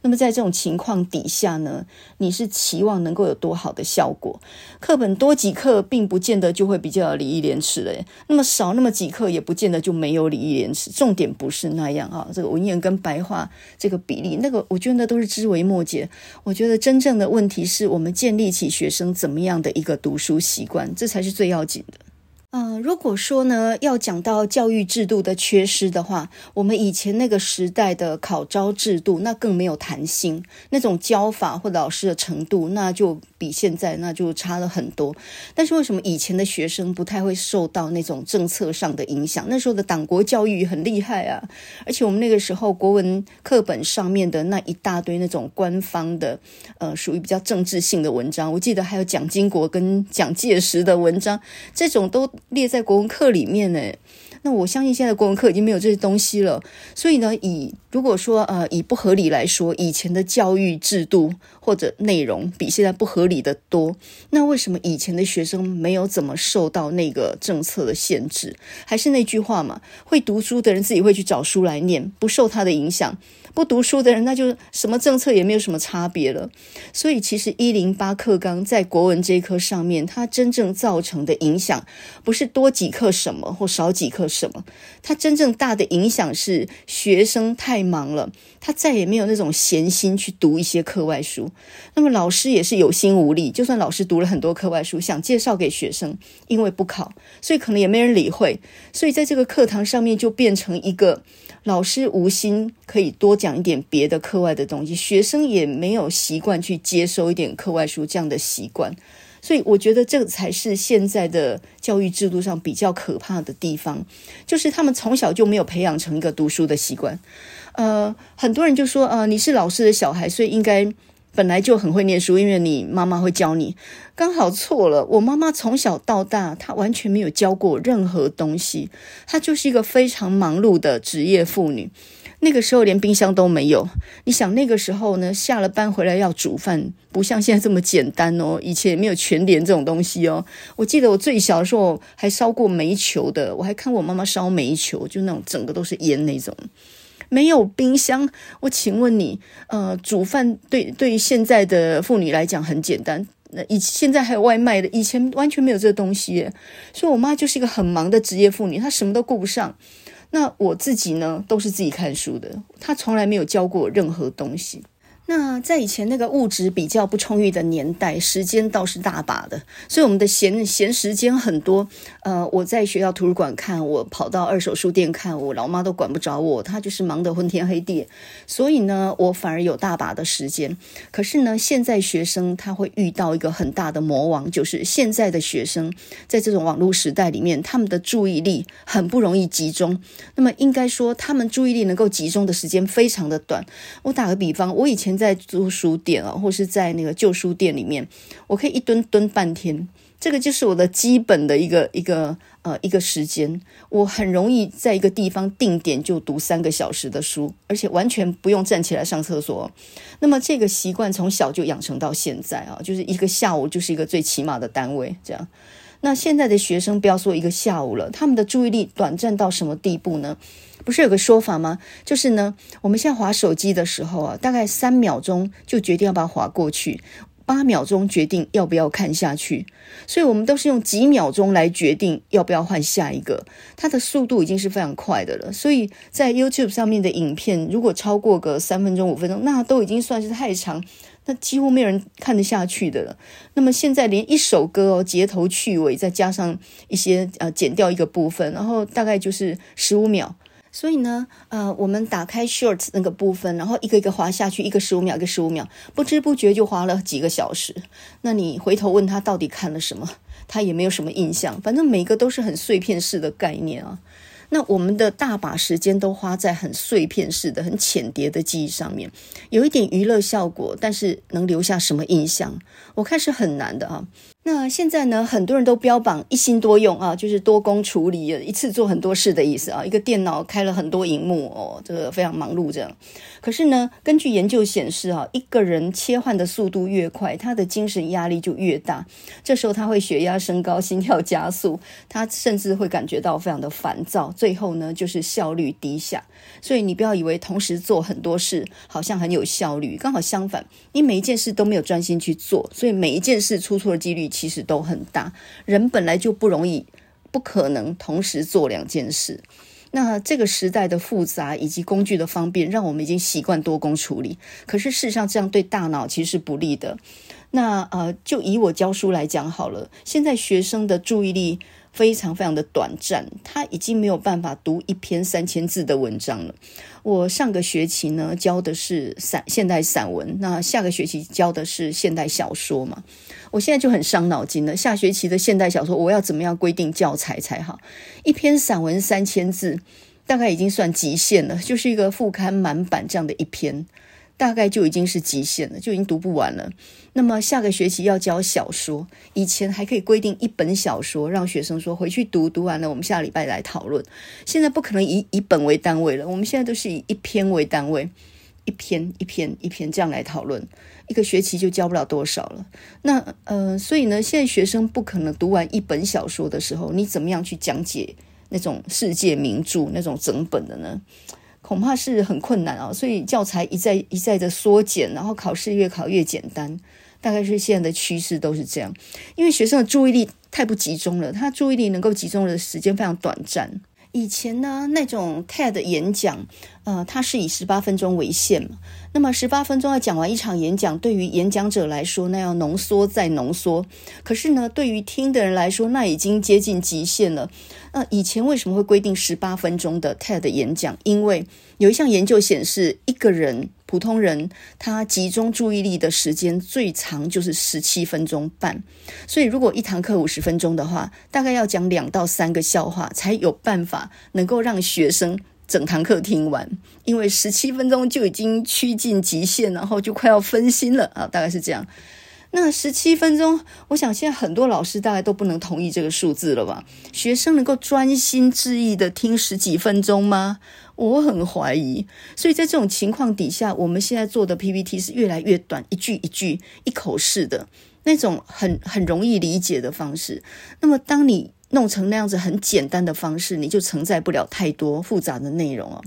那么在这种情况底下呢，你是期望能够有多好的效果？课本多几课，并不见得就会比较有礼义廉耻的。那么少那么几课，也不见得就没有礼义廉耻。重点不是那样啊，这个文言跟白话这个比例，那个我觉得都是枝微末节。我觉得真正的问题是我们建立起学生怎么样的一个读书习惯，这才是最要紧的。嗯、呃，如果说呢，要讲到教育制度的缺失的话，我们以前那个时代的考招制度，那更没有弹性，那种教法或老师的程度，那就比现在那就差了很多。但是为什么以前的学生不太会受到那种政策上的影响？那时候的党国教育很厉害啊，而且我们那个时候国文课本上面的那一大堆那种官方的，呃，属于比较政治性的文章，我记得还有蒋经国跟蒋介石的文章，这种都。列在国文课里面呢，那我相信现在国文课已经没有这些东西了。所以呢，以如果说呃以不合理来说，以前的教育制度或者内容比现在不合理的多。那为什么以前的学生没有怎么受到那个政策的限制？还是那句话嘛，会读书的人自己会去找书来念，不受他的影响。不读书的人，那就什么政策也没有什么差别了。所以，其实一零八课纲在国文这一科上面，它真正造成的影响，不是多几课什么或少几课什么，它真正大的影响是学生太忙了，他再也没有那种闲心去读一些课外书。那么老师也是有心无力，就算老师读了很多课外书，想介绍给学生，因为不考，所以可能也没人理会。所以在这个课堂上面，就变成一个。老师无心可以多讲一点别的课外的东西，学生也没有习惯去接收一点课外书这样的习惯，所以我觉得这才是现在的教育制度上比较可怕的地方，就是他们从小就没有培养成一个读书的习惯。呃，很多人就说，呃，你是老师的小孩，所以应该。本来就很会念书，因为你妈妈会教你。刚好错了，我妈妈从小到大，她完全没有教过任何东西。她就是一个非常忙碌的职业妇女。那个时候连冰箱都没有。你想那个时候呢，下了班回来要煮饭，不像现在这么简单哦。以前也没有全联这种东西哦。我记得我最小的时候还烧过煤球的，我还看过我妈妈烧煤球，就那种整个都是烟那种。没有冰箱，我请问你，呃，煮饭对对于现在的妇女来讲很简单。那以现在还有外卖的，以前完全没有这个东西。所以我妈就是一个很忙的职业妇女，她什么都顾不上。那我自己呢，都是自己看书的，她从来没有教过我任何东西。那在以前那个物质比较不充裕的年代，时间倒是大把的，所以我们的闲闲时间很多。呃，我在学校图书馆看，我跑到二手书店看，我老妈都管不着我，她就是忙得昏天黑地。所以呢，我反而有大把的时间。可是呢，现在学生他会遇到一个很大的魔王，就是现在的学生在这种网络时代里面，他们的注意力很不容易集中。那么应该说，他们注意力能够集中的时间非常的短。我打个比方，我以前。在租书店啊，或是在那个旧书店里面，我可以一蹲蹲半天，这个就是我的基本的一个一个呃一个时间。我很容易在一个地方定点就读三个小时的书，而且完全不用站起来上厕所。那么这个习惯从小就养成到现在啊，就是一个下午就是一个最起码的单位这样。那现在的学生不要说一个下午了，他们的注意力短暂到什么地步呢？不是有个说法吗？就是呢，我们现在滑手机的时候啊，大概三秒钟就决定要把它滑过去，八秒钟决定要不要看下去，所以我们都是用几秒钟来决定要不要换下一个。它的速度已经是非常快的了，所以在 YouTube 上面的影片如果超过个三分钟、五分钟，那都已经算是太长，那几乎没有人看得下去的了。那么现在连一首歌哦，截头去尾，再加上一些呃剪掉一个部分，然后大概就是十五秒。所以呢，呃，我们打开 Shorts 那个部分，然后一个一个滑下去，一个十五秒，一个十五秒，不知不觉就滑了几个小时。那你回头问他到底看了什么，他也没有什么印象。反正每个都是很碎片式的概念啊。那我们的大把时间都花在很碎片式的、很浅叠的记忆上面，有一点娱乐效果，但是能留下什么印象？我看是很难的啊。那现在呢，很多人都标榜一心多用啊，就是多工处理，一次做很多事的意思啊。一个电脑开了很多荧幕哦，这个非常忙碌这样。可是呢，根据研究显示啊，一个人切换的速度越快，他的精神压力就越大。这时候他会血压升高、心跳加速，他甚至会感觉到非常的烦躁。最后呢，就是效率低下。所以你不要以为同时做很多事好像很有效率，刚好相反，你每一件事都没有专心去做，所以每一件事出错的几率。其实都很大，人本来就不容易，不可能同时做两件事。那这个时代的复杂以及工具的方便，让我们已经习惯多工处理。可是事实上，这样对大脑其实是不利的。那呃，就以我教书来讲好了，现在学生的注意力非常非常的短暂，他已经没有办法读一篇三千字的文章了。我上个学期呢教的是散现代散文，那下个学期教的是现代小说嘛。我现在就很伤脑筋了，下学期的现代小说我要怎么样规定教材才好？一篇散文三千字，大概已经算极限了，就是一个副刊满版这样的一篇。大概就已经是极限了，就已经读不完了。那么下个学期要教小说，以前还可以规定一本小说，让学生说回去读，读完了我们下礼拜来讨论。现在不可能以以本为单位了，我们现在都是以一篇为单位，一篇一篇一篇这样来讨论，一个学期就教不了多少了。那呃，所以呢，现在学生不可能读完一本小说的时候，你怎么样去讲解那种世界名著那种整本的呢？恐怕是很困难啊，所以教材一再一再的缩减，然后考试越考越简单，大概是现在的趋势都是这样。因为学生的注意力太不集中了，他注意力能够集中的时间非常短暂。以前呢，那种 TED 演讲，呃，它是以十八分钟为限嘛。那么十八分钟要讲完一场演讲，对于演讲者来说，那要浓缩再浓缩。可是呢，对于听的人来说，那已经接近极限了。那以前为什么会规定十八分钟的 TED 演讲？因为有一项研究显示，一个人普通人他集中注意力的时间最长就是十七分钟半。所以如果一堂课五十分钟的话，大概要讲两到三个笑话，才有办法能够让学生。整堂课听完，因为十七分钟就已经趋近极限，然后就快要分心了啊，大概是这样。那十七分钟，我想现在很多老师大概都不能同意这个数字了吧？学生能够专心致意的听十几分钟吗？我很怀疑。所以在这种情况底下，我们现在做的 PPT 是越来越短，一句一句、一口式的那种很很容易理解的方式。那么当你弄成那样子很简单的方式，你就承载不了太多复杂的内容啊。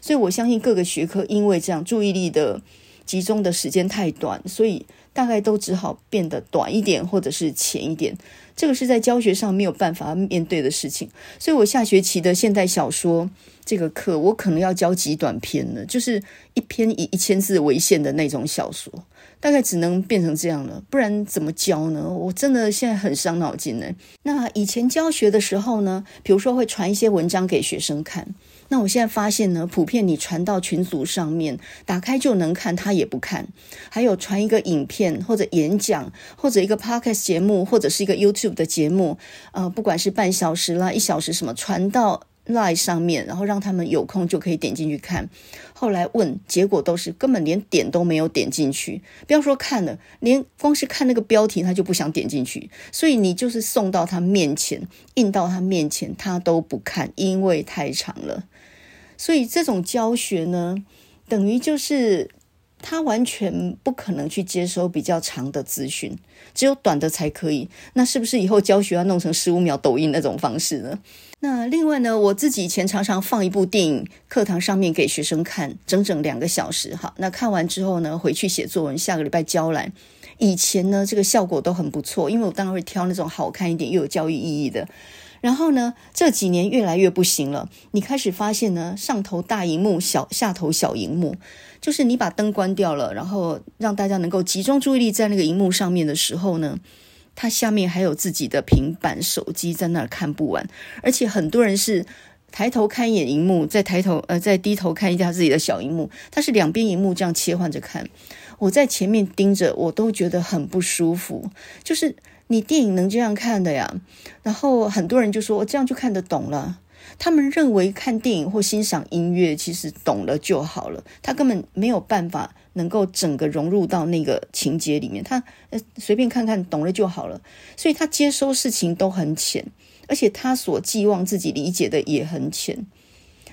所以我相信各个学科因为这样注意力的集中的时间太短，所以大概都只好变得短一点或者是浅一点。这个是在教学上没有办法面对的事情。所以我下学期的现代小说这个课，我可能要教极短篇了，就是一篇以一千字为限的那种小说。大概只能变成这样了，不然怎么教呢？我真的现在很伤脑筋呢。那以前教学的时候呢，比如说会传一些文章给学生看，那我现在发现呢，普遍你传到群组上面，打开就能看，他也不看。还有传一个影片或者演讲，或者一个 podcast 节目，或者是一个 YouTube 的节目，呃，不管是半小时啦、一小时什么，传到。Line 上面，然后让他们有空就可以点进去看。后来问，结果都是根本连点都没有点进去。不要说看了，连光是看那个标题，他就不想点进去。所以你就是送到他面前，印到他面前，他都不看，因为太长了。所以这种教学呢，等于就是他完全不可能去接收比较长的资讯，只有短的才可以。那是不是以后教学要弄成十五秒抖音那种方式呢？那另外呢，我自己以前常常放一部电影，课堂上面给学生看，整整两个小时。好，那看完之后呢，回去写作文，下个礼拜交来。以前呢，这个效果都很不错，因为我当然会挑那种好看一点又有教育意义的。然后呢，这几年越来越不行了。你开始发现呢，上头大荧幕，小下头小荧幕，就是你把灯关掉了，然后让大家能够集中注意力在那个荧幕上面的时候呢。他下面还有自己的平板、手机在那儿看不完，而且很多人是抬头看一眼荧幕，再抬头呃再低头看一下自己的小荧幕，他是两边荧幕这样切换着看。我在前面盯着，我都觉得很不舒服。就是你电影能这样看的呀？然后很多人就说，我这样就看得懂了。他们认为看电影或欣赏音乐，其实懂了就好了。他根本没有办法能够整个融入到那个情节里面。他呃随便看看懂了就好了，所以他接收事情都很浅，而且他所寄望自己理解的也很浅。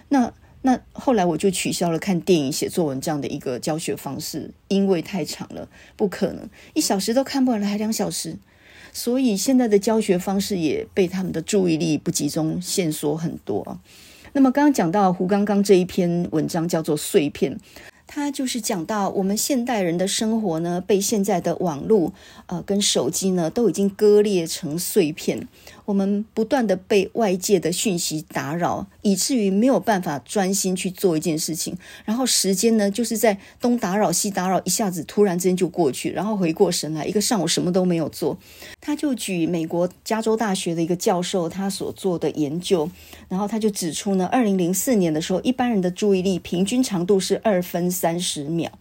那那后来我就取消了看电影、写作文这样的一个教学方式，因为太长了，不可能一小时都看不完了，还两小时。所以现在的教学方式也被他们的注意力不集中限缩很多。那么刚刚讲到胡刚刚这一篇文章叫做《碎片》，它就是讲到我们现代人的生活呢，被现在的网络呃跟手机呢都已经割裂成碎片。我们不断的被外界的讯息打扰，以至于没有办法专心去做一件事情。然后时间呢，就是在东打扰西打扰，一下子突然之间就过去，然后回过神来，一个上午什么都没有做。他就举美国加州大学的一个教授他所做的研究，然后他就指出呢，二零零四年的时候，一般人的注意力平均长度是二分三十秒，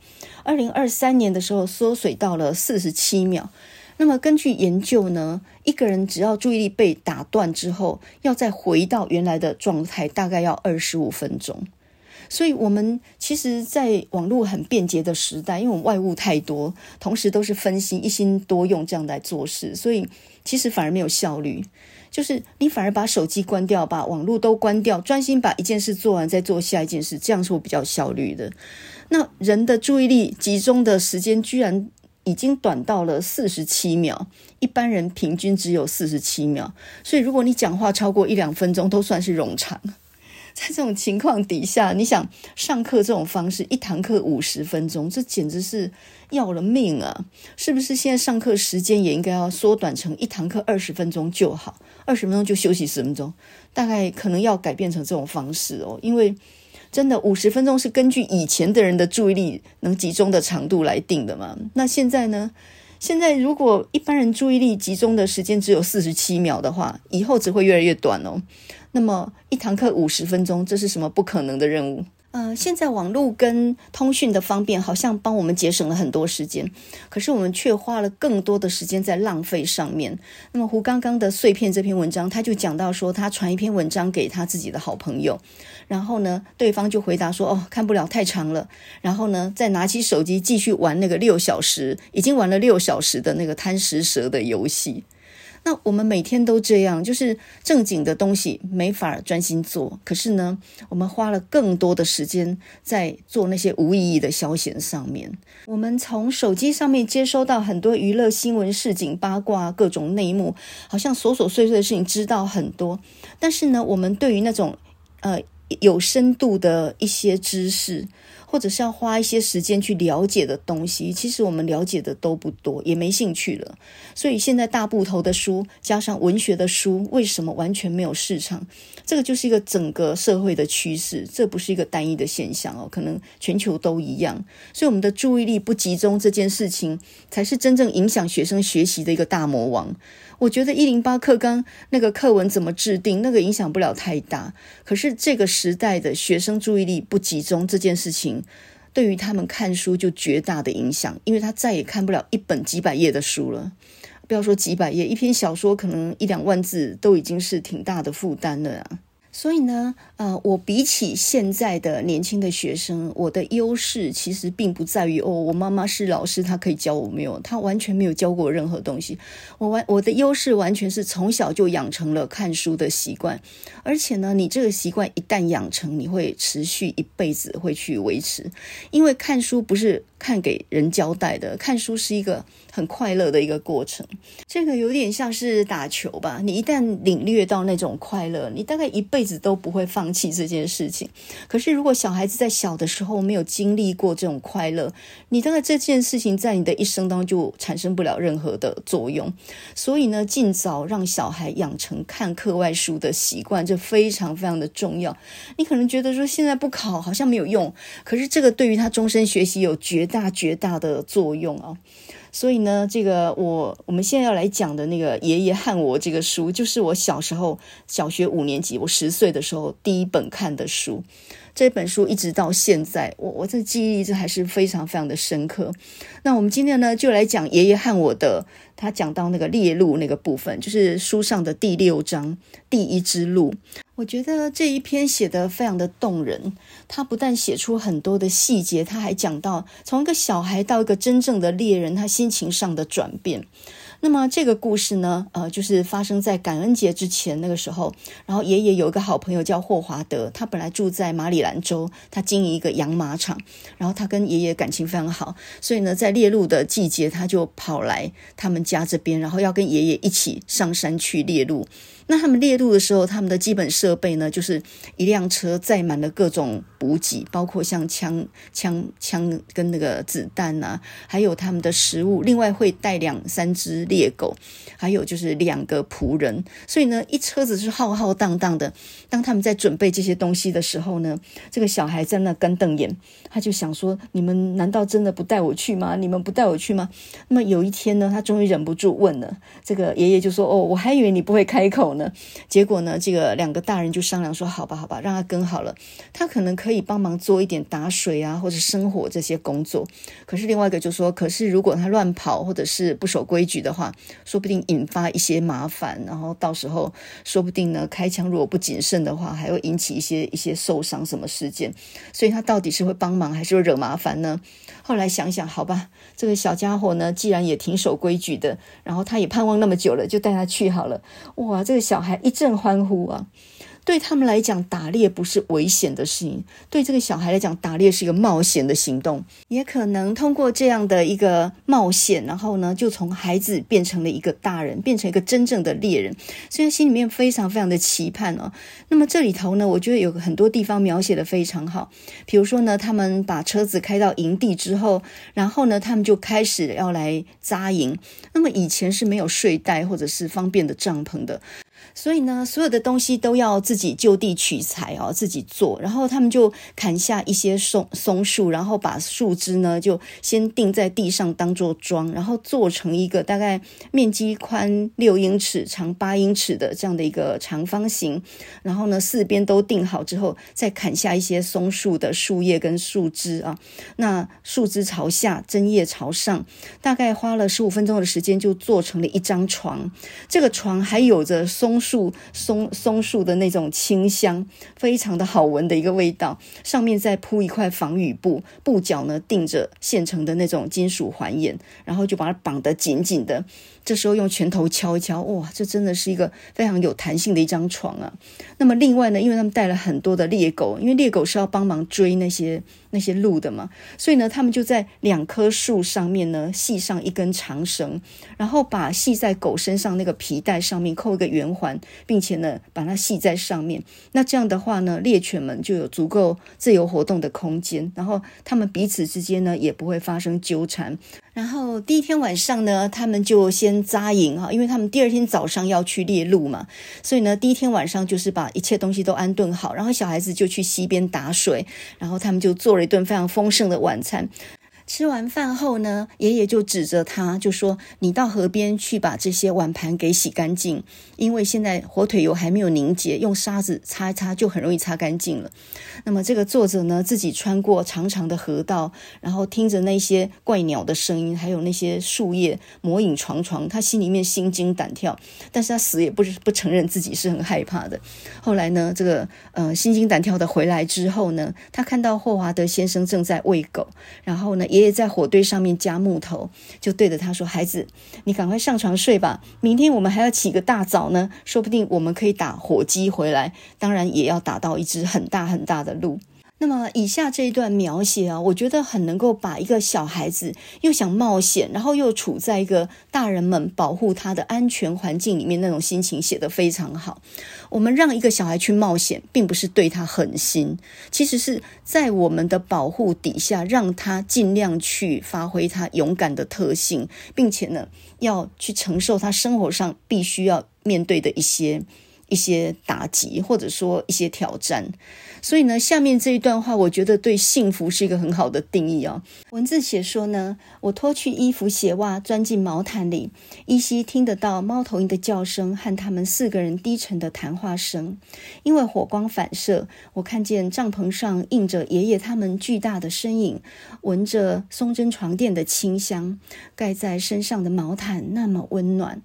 二零二三年的时候缩水到了四十七秒。那么根据研究呢，一个人只要注意力被打断之后，要再回到原来的状态，大概要二十五分钟。所以，我们其实，在网络很便捷的时代，因为我们外物太多，同时都是分心、一心多用这样来做事，所以其实反而没有效率。就是你反而把手机关掉，把网络都关掉，专心把一件事做完，再做下一件事，这样是我比较效率的。那人的注意力集中的时间，居然已经短到了四十七秒，一般人平均只有四十七秒，所以如果你讲话超过一两分钟，都算是冗长。在这种情况底下，你想上课这种方式，一堂课五十分钟，这简直是要了命啊！是不是现在上课时间也应该要缩短成一堂课二十分钟就好，二十分钟就休息十分钟，大概可能要改变成这种方式哦，因为。真的五十分钟是根据以前的人的注意力能集中的长度来定的吗？那现在呢？现在如果一般人注意力集中的时间只有四十七秒的话，以后只会越来越短哦。那么一堂课五十分钟，这是什么不可能的任务？呃，现在网络跟通讯的方便好像帮我们节省了很多时间，可是我们却花了更多的时间在浪费上面。那么胡刚刚的碎片这篇文章，他就讲到说，他传一篇文章给他自己的好朋友，然后呢，对方就回答说，哦，看不了，太长了。然后呢，再拿起手机继续玩那个六小时，已经玩了六小时的那个贪食蛇的游戏。那我们每天都这样，就是正经的东西没法专心做。可是呢，我们花了更多的时间在做那些无意义的消遣上面。我们从手机上面接收到很多娱乐新闻、市井八卦、各种内幕，好像琐琐碎碎的事情知道很多。但是呢，我们对于那种呃有深度的一些知识，或者是要花一些时间去了解的东西，其实我们了解的都不多，也没兴趣了。所以现在大部头的书加上文学的书，为什么完全没有市场？这个就是一个整个社会的趋势，这不是一个单一的现象哦，可能全球都一样。所以我们的注意力不集中这件事情，才是真正影响学生学习的一个大魔王。我觉得一零八课纲那个课文怎么制定，那个影响不了太大。可是这个时代的学生注意力不集中这件事情，对于他们看书就绝大的影响，因为他再也看不了一本几百页的书了。不要说几百页，一篇小说可能一两万字都已经是挺大的负担了啊。所以呢，呃，我比起现在的年轻的学生，我的优势其实并不在于哦，我妈妈是老师，她可以教我没有，她完全没有教过任何东西。我完我的优势完全是从小就养成了看书的习惯，而且呢，你这个习惯一旦养成，你会持续一辈子会去维持，因为看书不是看给人交代的，看书是一个很快乐的一个过程。这个有点像是打球吧，你一旦领略到那种快乐，你大概一辈子。都不会放弃这件事情。可是，如果小孩子在小的时候没有经历过这种快乐，你大概这件事情在你的一生当中就产生不了任何的作用。所以呢，尽早让小孩养成看课外书的习惯，这非常非常的重要。你可能觉得说现在不考好像没有用，可是这个对于他终身学习有绝大绝大的作用啊。所以呢，这个我我们现在要来讲的那个《爷爷和我》这个书，就是我小时候小学五年级，我十岁的时候第一本看的书。这本书一直到现在，我我这记忆一直还是非常非常的深刻。那我们今天呢，就来讲《爷爷和我》的，他讲到那个猎鹿那个部分，就是书上的第六章第一只鹿。我觉得这一篇写得非常的动人，他不但写出很多的细节，他还讲到从一个小孩到一个真正的猎人，他心情上的转变。那么这个故事呢，呃，就是发生在感恩节之前那个时候。然后爷爷有一个好朋友叫霍华德，他本来住在马里兰州，他经营一个养马场。然后他跟爷爷感情非常好，所以呢，在猎鹿的季节，他就跑来他们家这边，然后要跟爷爷一起上山去猎鹿。那他们猎鹿的时候，他们的基本设备呢，就是一辆车载满了各种补给，包括像枪、枪、枪跟那个子弹啊，还有他们的食物。另外会带两三只猎狗，还有就是两个仆人。所以呢，一车子是浩浩荡荡的。当他们在准备这些东西的时候呢，这个小孩在那干瞪眼，他就想说：你们难道真的不带我去吗？你们不带我去吗？那么有一天呢，他终于忍不住问了。这个爷爷就说：哦，我还以为你不会开口呢。结果呢，这个两个大人就商量说：好吧，好吧，让他跟好了。他可能可以帮忙做一点打水啊，或者生火这些工作。可是另外一个就说：可是如果他乱跑或者是不守规矩的话，说不定引发一些麻烦，然后到时候说不定呢，开枪如果不谨慎的话，还会引起一些一些受伤什么事件。所以他到底是会帮忙还是会惹麻烦呢？后来想想，好吧，这个小家伙呢，既然也挺守规矩的，然后他也盼望那么久了，就带他去好了。哇，这个小孩一阵欢呼啊！对他们来讲，打猎不是危险的事情；对这个小孩来讲，打猎是一个冒险的行动。也可能通过这样的一个冒险，然后呢，就从孩子变成了一个大人，变成一个真正的猎人。所以心里面非常非常的期盼哦。那么这里头呢，我觉得有很多地方描写的非常好。比如说呢，他们把车子开到营地之后，然后呢，他们就开始要来扎营。那么以前是没有睡袋或者是方便的帐篷的。所以呢，所有的东西都要自己就地取材哦，自己做。然后他们就砍下一些松松树，然后把树枝呢就先钉在地上当做桩，然后做成一个大概面积宽六英尺、长八英尺的这样的一个长方形。然后呢，四边都钉好之后，再砍下一些松树的树叶跟树枝啊。那树枝朝下，针叶朝上，大概花了十五分钟的时间就做成了一张床。这个床还有着松。松树松松树的那种清香，非常的好闻的一个味道。上面再铺一块防雨布，布脚呢钉着现成的那种金属环眼，然后就把它绑得紧紧的。这时候用拳头敲一敲，哇，这真的是一个非常有弹性的一张床啊。那么另外呢，因为他们带了很多的猎狗，因为猎狗是要帮忙追那些那些鹿的嘛，所以呢，他们就在两棵树上面呢系上一根长绳，然后把系在狗身上那个皮带上面扣一个圆环，并且呢把它系在上面。那这样的话呢，猎犬们就有足够自由活动的空间，然后他们彼此之间呢也不会发生纠缠。然后第一天晚上呢，他们就先扎营哈，因为他们第二天早上要去猎鹿嘛，所以呢，第一天晚上就是把一切东西都安顿好，然后小孩子就去溪边打水，然后他们就做了一顿非常丰盛的晚餐。吃完饭后呢，爷爷就指着他，就说：“你到河边去把这些碗盘给洗干净，因为现在火腿油还没有凝结，用沙子擦一擦就很容易擦干净了。”那么这个作者呢，自己穿过长长的河道，然后听着那些怪鸟的声音，还有那些树叶魔影幢幢，他心里面心惊胆跳，但是他死也不不承认自己是很害怕的。后来呢，这个呃心惊胆跳的回来之后呢，他看到霍华德先生正在喂狗，然后呢，爷在火堆上面加木头，就对着他说：“孩子，你赶快上床睡吧，明天我们还要起个大早呢，说不定我们可以打火鸡回来，当然也要打到一只很大很大的鹿。”那么以下这一段描写啊，我觉得很能够把一个小孩子又想冒险，然后又处在一个大人们保护他的安全环境里面那种心情写得非常好。我们让一个小孩去冒险，并不是对他狠心，其实是在我们的保护底下，让他尽量去发挥他勇敢的特性，并且呢，要去承受他生活上必须要面对的一些。一些打击，或者说一些挑战，所以呢，下面这一段话，我觉得对幸福是一个很好的定义啊。文字写说呢，我脱去衣服、鞋袜，钻进毛毯里，依稀听得到猫头鹰的叫声和他们四个人低沉的谈话声。因为火光反射，我看见帐篷上映着爷爷他们巨大的身影，闻着松针床垫的清香，盖在身上的毛毯那么温暖。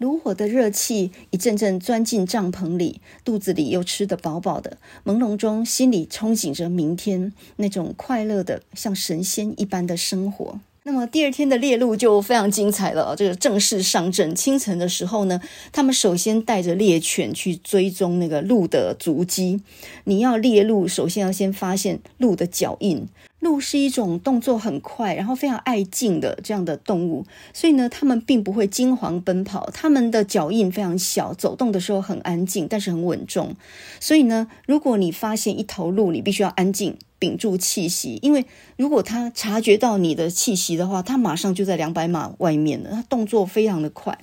炉火的热气一阵阵钻进帐篷里，肚子里又吃得饱饱的，朦胧中心里憧憬着明天那种快乐的像神仙一般的生活。那么第二天的猎鹿就非常精彩了，这个正式上阵。清晨的时候呢，他们首先带着猎犬去追踪那个鹿的足迹。你要猎鹿，首先要先发现鹿的脚印。鹿是一种动作很快，然后非常爱静的这样的动物，所以呢，它们并不会惊慌奔跑，它们的脚印非常小，走动的时候很安静，但是很稳重。所以呢，如果你发现一头鹿，你必须要安静。屏住气息，因为如果它察觉到你的气息的话，它马上就在两百码外面了。它动作非常的快，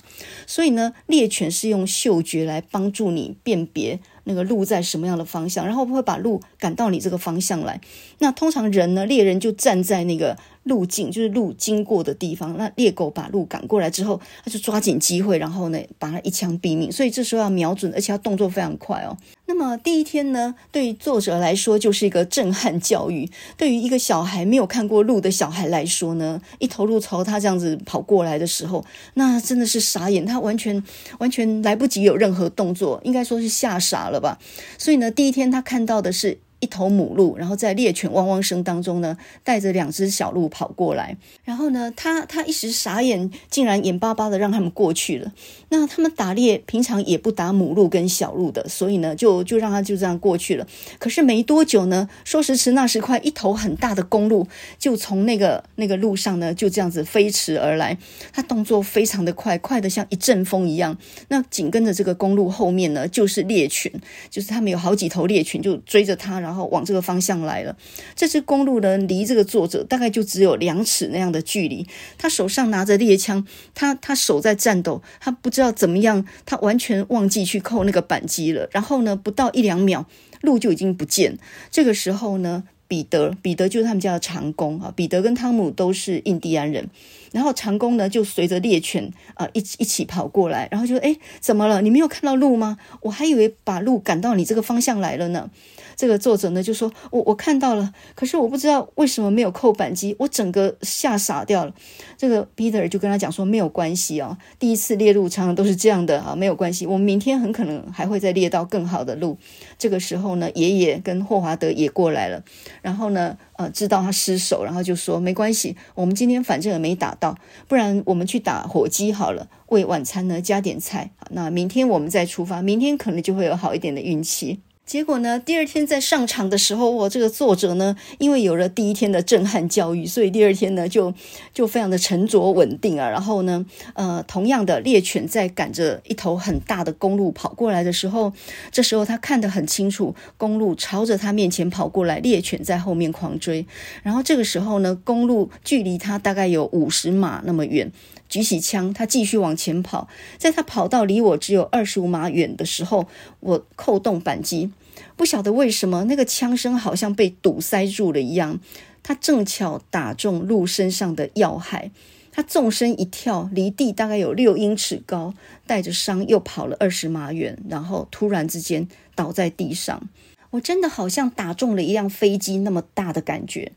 所以呢，猎犬是用嗅觉来帮助你辨别那个鹿在什么样的方向，然后会把鹿赶到你这个方向来。那通常人呢，猎人就站在那个。路径就是鹿经过的地方，那猎狗把鹿赶过来之后，他就抓紧机会，然后呢，把它一枪毙命。所以这时候要瞄准，而且要动作非常快哦。那么第一天呢，对于作者来说就是一个震撼教育。对于一个小孩没有看过鹿的小孩来说呢，一头鹿朝他这样子跑过来的时候，那真的是傻眼，他完全完全来不及有任何动作，应该说是吓傻了吧。所以呢，第一天他看到的是。一头母鹿，然后在猎犬汪汪声当中呢，带着两只小鹿跑过来。然后呢，他他一时傻眼，竟然眼巴巴的让他们过去了。那他们打猎平常也不打母鹿跟小鹿的，所以呢，就就让他就这样过去了。可是没多久呢，说时迟那时快，一头很大的公鹿就从那个那个路上呢，就这样子飞驰而来。他动作非常的快，快得像一阵风一样。那紧跟着这个公鹿后面呢，就是猎犬，就是他们有好几头猎犬就追着他。然后往这个方向来了。这只公鹿呢，离这个作者大概就只有两尺那样的距离。他手上拿着猎枪，他他手在颤抖，他不知道怎么样，他完全忘记去扣那个扳机了。然后呢，不到一两秒，鹿就已经不见。这个时候呢，彼得，彼得就是他们家的长工啊。彼得跟汤姆都是印第安人。然后长工呢，就随着猎犬啊一一起跑过来，然后就说：“哎，怎么了？你没有看到鹿吗？我还以为把鹿赶到你这个方向来了呢。”这个作者呢就说：“我我看到了，可是我不知道为什么没有扣扳机，我整个吓傻掉了。”这个 Peter 就跟他讲说：“没有关系哦，第一次猎鹿常常都是这样的啊，没有关系，我们明天很可能还会再猎到更好的鹿。”这个时候呢，爷爷跟霍华德也过来了，然后呢，呃，知道他失手，然后就说：“没关系，我们今天反正也没打到，不然我们去打火鸡好了，为晚餐呢加点菜。那明天我们再出发，明天可能就会有好一点的运气。”结果呢，第二天在上场的时候，我这个作者呢，因为有了第一天的震撼教育，所以第二天呢，就就非常的沉着稳定啊。然后呢，呃，同样的猎犬在赶着一头很大的公鹿跑过来的时候，这时候他看得很清楚，公鹿朝着他面前跑过来，猎犬在后面狂追。然后这个时候呢，公鹿距离他大概有五十码那么远。举起枪，他继续往前跑。在他跑到离我只有二十五码远的时候，我扣动扳机。不晓得为什么，那个枪声好像被堵塞住了一样。他正巧打中鹿身上的要害。他纵身一跳，离地大概有六英尺高，带着伤又跑了二十码远，然后突然之间倒在地上。我真的好像打中了一辆飞机那么大的感觉。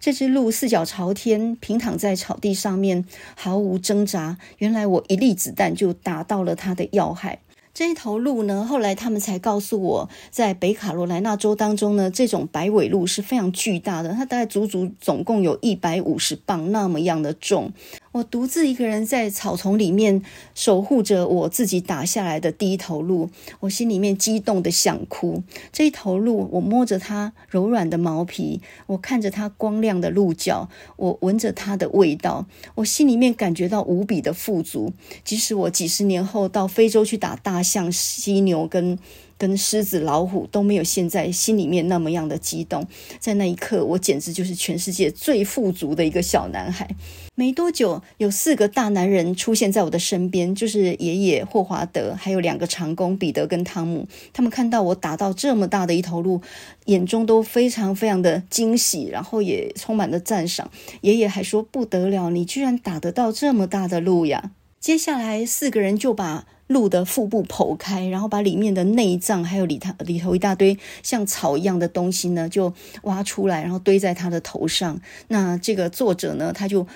这只鹿四脚朝天，平躺在草地上面，毫无挣扎。原来我一粒子弹就打到了它的要害。这一头鹿呢，后来他们才告诉我，在北卡罗来纳州当中呢，这种白尾鹿是非常巨大的，它大概足足总共有一百五十磅那么样的重。我独自一个人在草丛里面守护着我自己打下来的第一头鹿，我心里面激动的想哭。这一头鹿，我摸着它柔软的毛皮，我看着它光亮的鹿角，我闻着它的味道，我心里面感觉到无比的富足。即使我几十年后到非洲去打大象、犀牛跟。跟狮子、老虎都没有现在心里面那么样的激动，在那一刻，我简直就是全世界最富足的一个小男孩。没多久，有四个大男人出现在我的身边，就是爷爷霍华德，还有两个长工彼得跟汤姆。他们看到我打到这么大的一头鹿，眼中都非常非常的惊喜，然后也充满了赞赏。爷爷还说：“不得了，你居然打得到这么大的鹿呀！”接下来，四个人就把。鹿的腹部剖开，然后把里面的内脏还有里头里头一大堆像草一样的东西呢，就挖出来，然后堆在他的头上。那这个作者呢，他就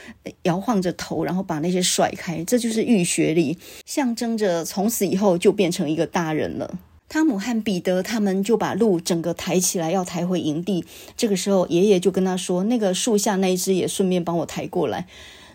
摇晃着头，然后把那些甩开，这就是浴血礼，象征着从此以后就变成一个大人了。汤姆和彼得他们就把鹿整个抬起来，要抬回营地。这个时候，爷爷就跟他说：“那个树下那一只也顺便帮我抬过来。”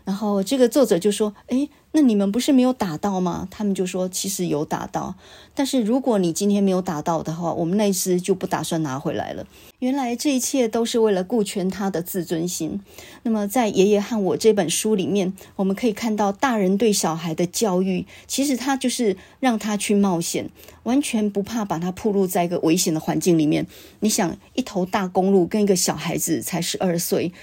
然后这个作者就说：“诶，那你们不是没有打到吗？”他们就说：“其实有打到，但是如果你今天没有打到的话，我们那只就不打算拿回来了。”原来这一切都是为了顾全他的自尊心。那么在《爷爷和我》这本书里面，我们可以看到大人对小孩的教育，其实他就是让他去冒险，完全不怕把他暴露在一个危险的环境里面。你想，一头大公鹿跟一个小孩子才十二岁。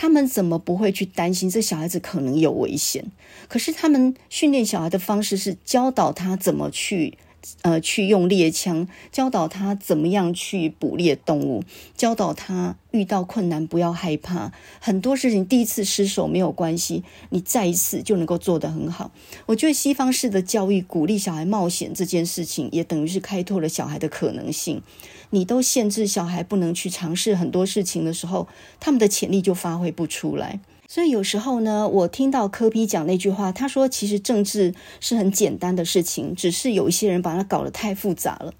他们怎么不会去担心这小孩子可能有危险？可是他们训练小孩的方式是教导他怎么去。呃，去用猎枪教导他怎么样去捕猎动物，教导他遇到困难不要害怕，很多事情第一次失手没有关系，你再一次就能够做得很好。我觉得西方式的教育鼓励小孩冒险这件事情，也等于是开拓了小孩的可能性。你都限制小孩不能去尝试很多事情的时候，他们的潜力就发挥不出来。所以有时候呢，我听到科比讲那句话，他说：“其实政治是很简单的事情，只是有一些人把它搞得太复杂了。”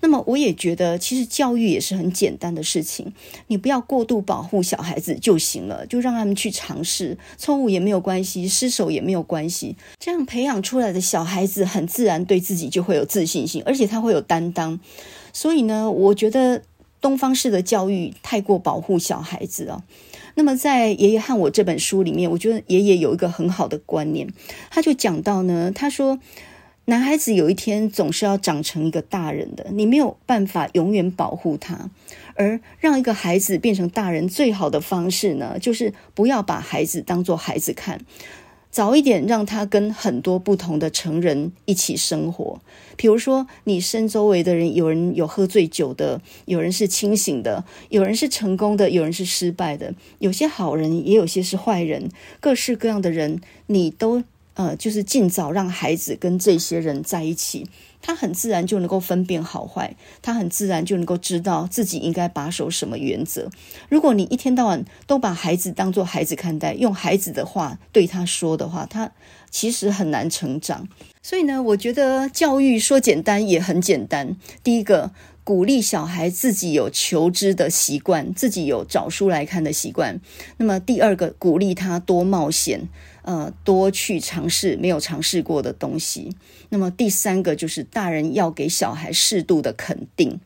那么我也觉得，其实教育也是很简单的事情，你不要过度保护小孩子就行了，就让他们去尝试，错误也没有关系，失手也没有关系，这样培养出来的小孩子很自然对自己就会有自信心，而且他会有担当。所以呢，我觉得东方式的教育太过保护小孩子啊。那么，在《爷爷和我》这本书里面，我觉得爷爷有一个很好的观念，他就讲到呢，他说，男孩子有一天总是要长成一个大人的，你没有办法永远保护他，而让一个孩子变成大人最好的方式呢，就是不要把孩子当作孩子看。早一点让他跟很多不同的成人一起生活，比如说你身周围的人，有人有喝醉酒的，有人是清醒的，有人是成功的，有人是失败的，有些好人，也有些是坏人，各式各样的人，你都呃，就是尽早让孩子跟这些人在一起。他很自然就能够分辨好坏，他很自然就能够知道自己应该把守什么原则。如果你一天到晚都把孩子当作孩子看待，用孩子的话对他说的话，他其实很难成长。所以呢，我觉得教育说简单也很简单。第一个，鼓励小孩自己有求知的习惯，自己有找书来看的习惯。那么第二个，鼓励他多冒险。呃，多去尝试没有尝试过的东西。那么第三个就是大人要给小孩适度的肯定。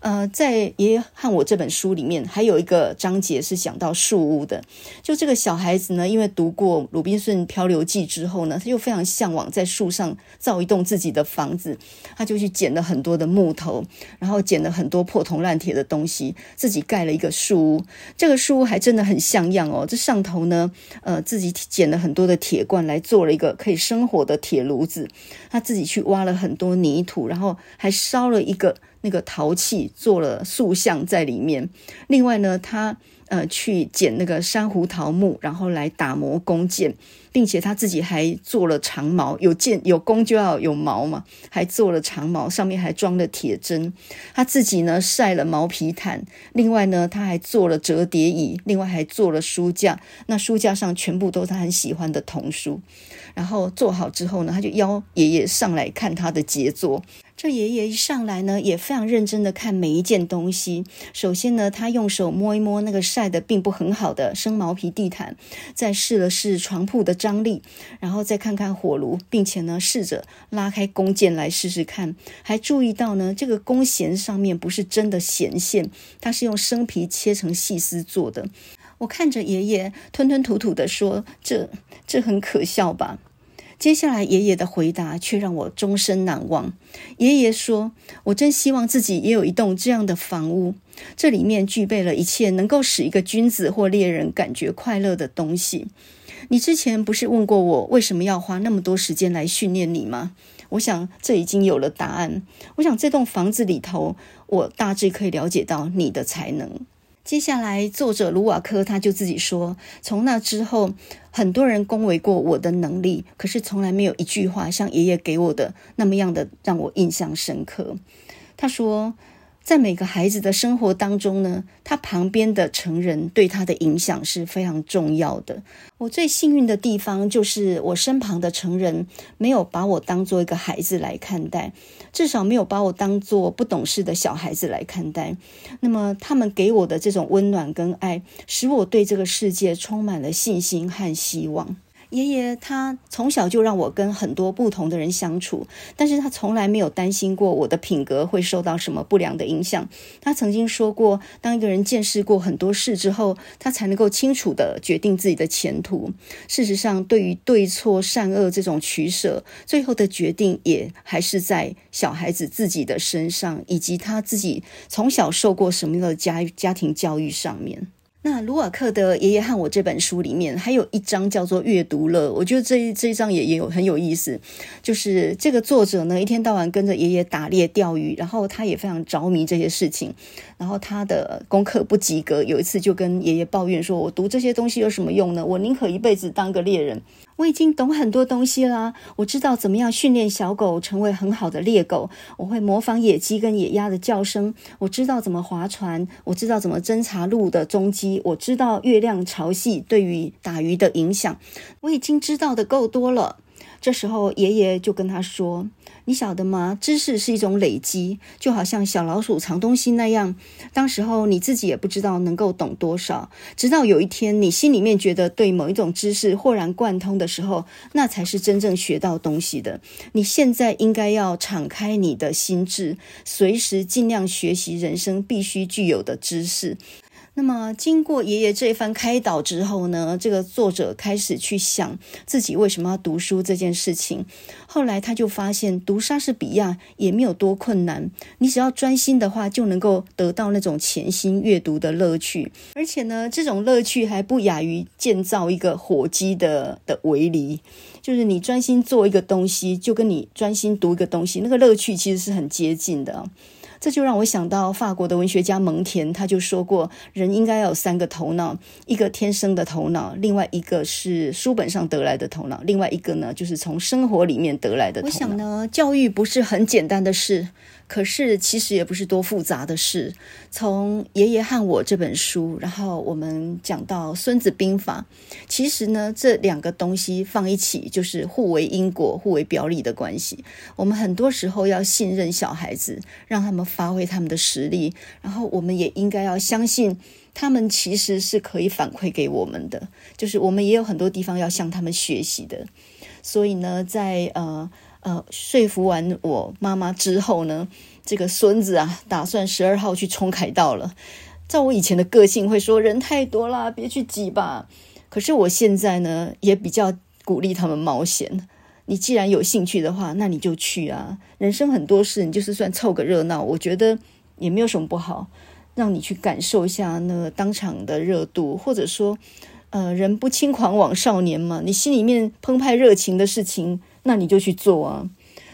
呃，在爷爷和我这本书里面，还有一个章节是讲到树屋的。就这个小孩子呢，因为读过《鲁滨逊漂流记》之后呢，他就非常向往在树上造一栋自己的房子。他就去捡了很多的木头，然后捡了很多破铜烂铁的东西，自己盖了一个树屋。这个树屋还真的很像样哦。这上头呢，呃，自己捡了很多的铁罐来做了一个可以生火的铁炉子。他自己去挖了很多泥土，然后还烧了一个。那个陶器做了塑像在里面。另外呢，他呃去捡那个珊瑚桃木，然后来打磨弓箭，并且他自己还做了长矛。有箭有弓就要有矛嘛，还做了长矛，上面还装了铁针。他自己呢晒了毛皮毯。另外呢，他还做了折叠椅，另外还做了书架。那书架上全部都是他很喜欢的童书。然后做好之后呢，他就邀爷爷上来看他的杰作。这爷爷一上来呢，也非常认真的看每一件东西。首先呢，他用手摸一摸那个晒得并不很好的生毛皮地毯，再试了试床铺的张力，然后再看看火炉，并且呢，试着拉开弓箭来试试看。还注意到呢，这个弓弦上面不是真的弦线，它是用生皮切成细丝做的。我看着爷爷吞吞吐吐地说：“这这很可笑吧？”接下来，爷爷的回答却让我终身难忘。爷爷说：“我真希望自己也有一栋这样的房屋，这里面具备了一切能够使一个君子或猎人感觉快乐的东西。你之前不是问过我为什么要花那么多时间来训练你吗？我想这已经有了答案。我想这栋房子里头，我大致可以了解到你的才能。”接下来，作者卢瓦克他就自己说，从那之后，很多人恭维过我的能力，可是从来没有一句话像爷爷给我的那么样的让我印象深刻。他说，在每个孩子的生活当中呢，他旁边的成人对他的影响是非常重要的。我最幸运的地方就是我身旁的成人没有把我当做一个孩子来看待，至少没有把我当做不懂事的小孩子来看待。那么他们给我的这种温暖跟爱，使我对这个世界充满了信心和希望。爷爷他从小就让我跟很多不同的人相处，但是他从来没有担心过我的品格会受到什么不良的影响。他曾经说过，当一个人见识过很多事之后，他才能够清楚地决定自己的前途。事实上，对于对错善恶这种取舍，最后的决定也还是在小孩子自己的身上，以及他自己从小受过什么样的家家庭教育上面。那卢瓦克的《爷爷和我》这本书里面还有一章叫做“阅读了”，我觉得这一这一章也也有很有意思。就是这个作者呢，一天到晚跟着爷爷打猎、钓鱼，然后他也非常着迷这些事情。然后他的功课不及格，有一次就跟爷爷抱怨说：“我读这些东西有什么用呢？我宁可一辈子当个猎人。我已经懂很多东西啦，我知道怎么样训练小狗成为很好的猎狗，我会模仿野鸡跟野鸭的叫声，我知道怎么划船，我知道怎么侦查鹿的踪迹，我知道月亮潮汐对于打鱼的影响，我已经知道的够多了。”这时候爷爷就跟他说。你晓得吗？知识是一种累积，就好像小老鼠藏东西那样。当时候你自己也不知道能够懂多少，直到有一天你心里面觉得对某一种知识豁然贯通的时候，那才是真正学到东西的。你现在应该要敞开你的心智，随时尽量学习人生必须具有的知识。那么，经过爷爷这一番开导之后呢，这个作者开始去想自己为什么要读书这件事情。后来他就发现，读莎士比亚也没有多困难，你只要专心的话，就能够得到那种潜心阅读的乐趣。而且呢，这种乐趣还不亚于建造一个火鸡的的围篱，就是你专心做一个东西，就跟你专心读一个东西，那个乐趣其实是很接近的。这就让我想到法国的文学家蒙田，他就说过，人应该要有三个头脑，一个天生的头脑，另外一个是书本上得来的头脑，另外一个呢，就是从生活里面得来的头脑。我想呢，教育不是很简单的事。可是，其实也不是多复杂的事。从《爷爷和我》这本书，然后我们讲到《孙子兵法》，其实呢，这两个东西放一起，就是互为因果、互为表里的关系。我们很多时候要信任小孩子，让他们发挥他们的实力，然后我们也应该要相信他们其实是可以反馈给我们的，就是我们也有很多地方要向他们学习的。所以呢，在呃。呃，说服完我妈妈之后呢，这个孙子啊，打算十二号去冲凯道了。照我以前的个性，会说人太多了，别去挤吧。可是我现在呢，也比较鼓励他们冒险。你既然有兴趣的话，那你就去啊。人生很多事，你就是算凑个热闹，我觉得也没有什么不好。让你去感受一下那个当场的热度，或者说，呃，人不轻狂枉少年嘛。你心里面澎湃热情的事情。那你就去做啊！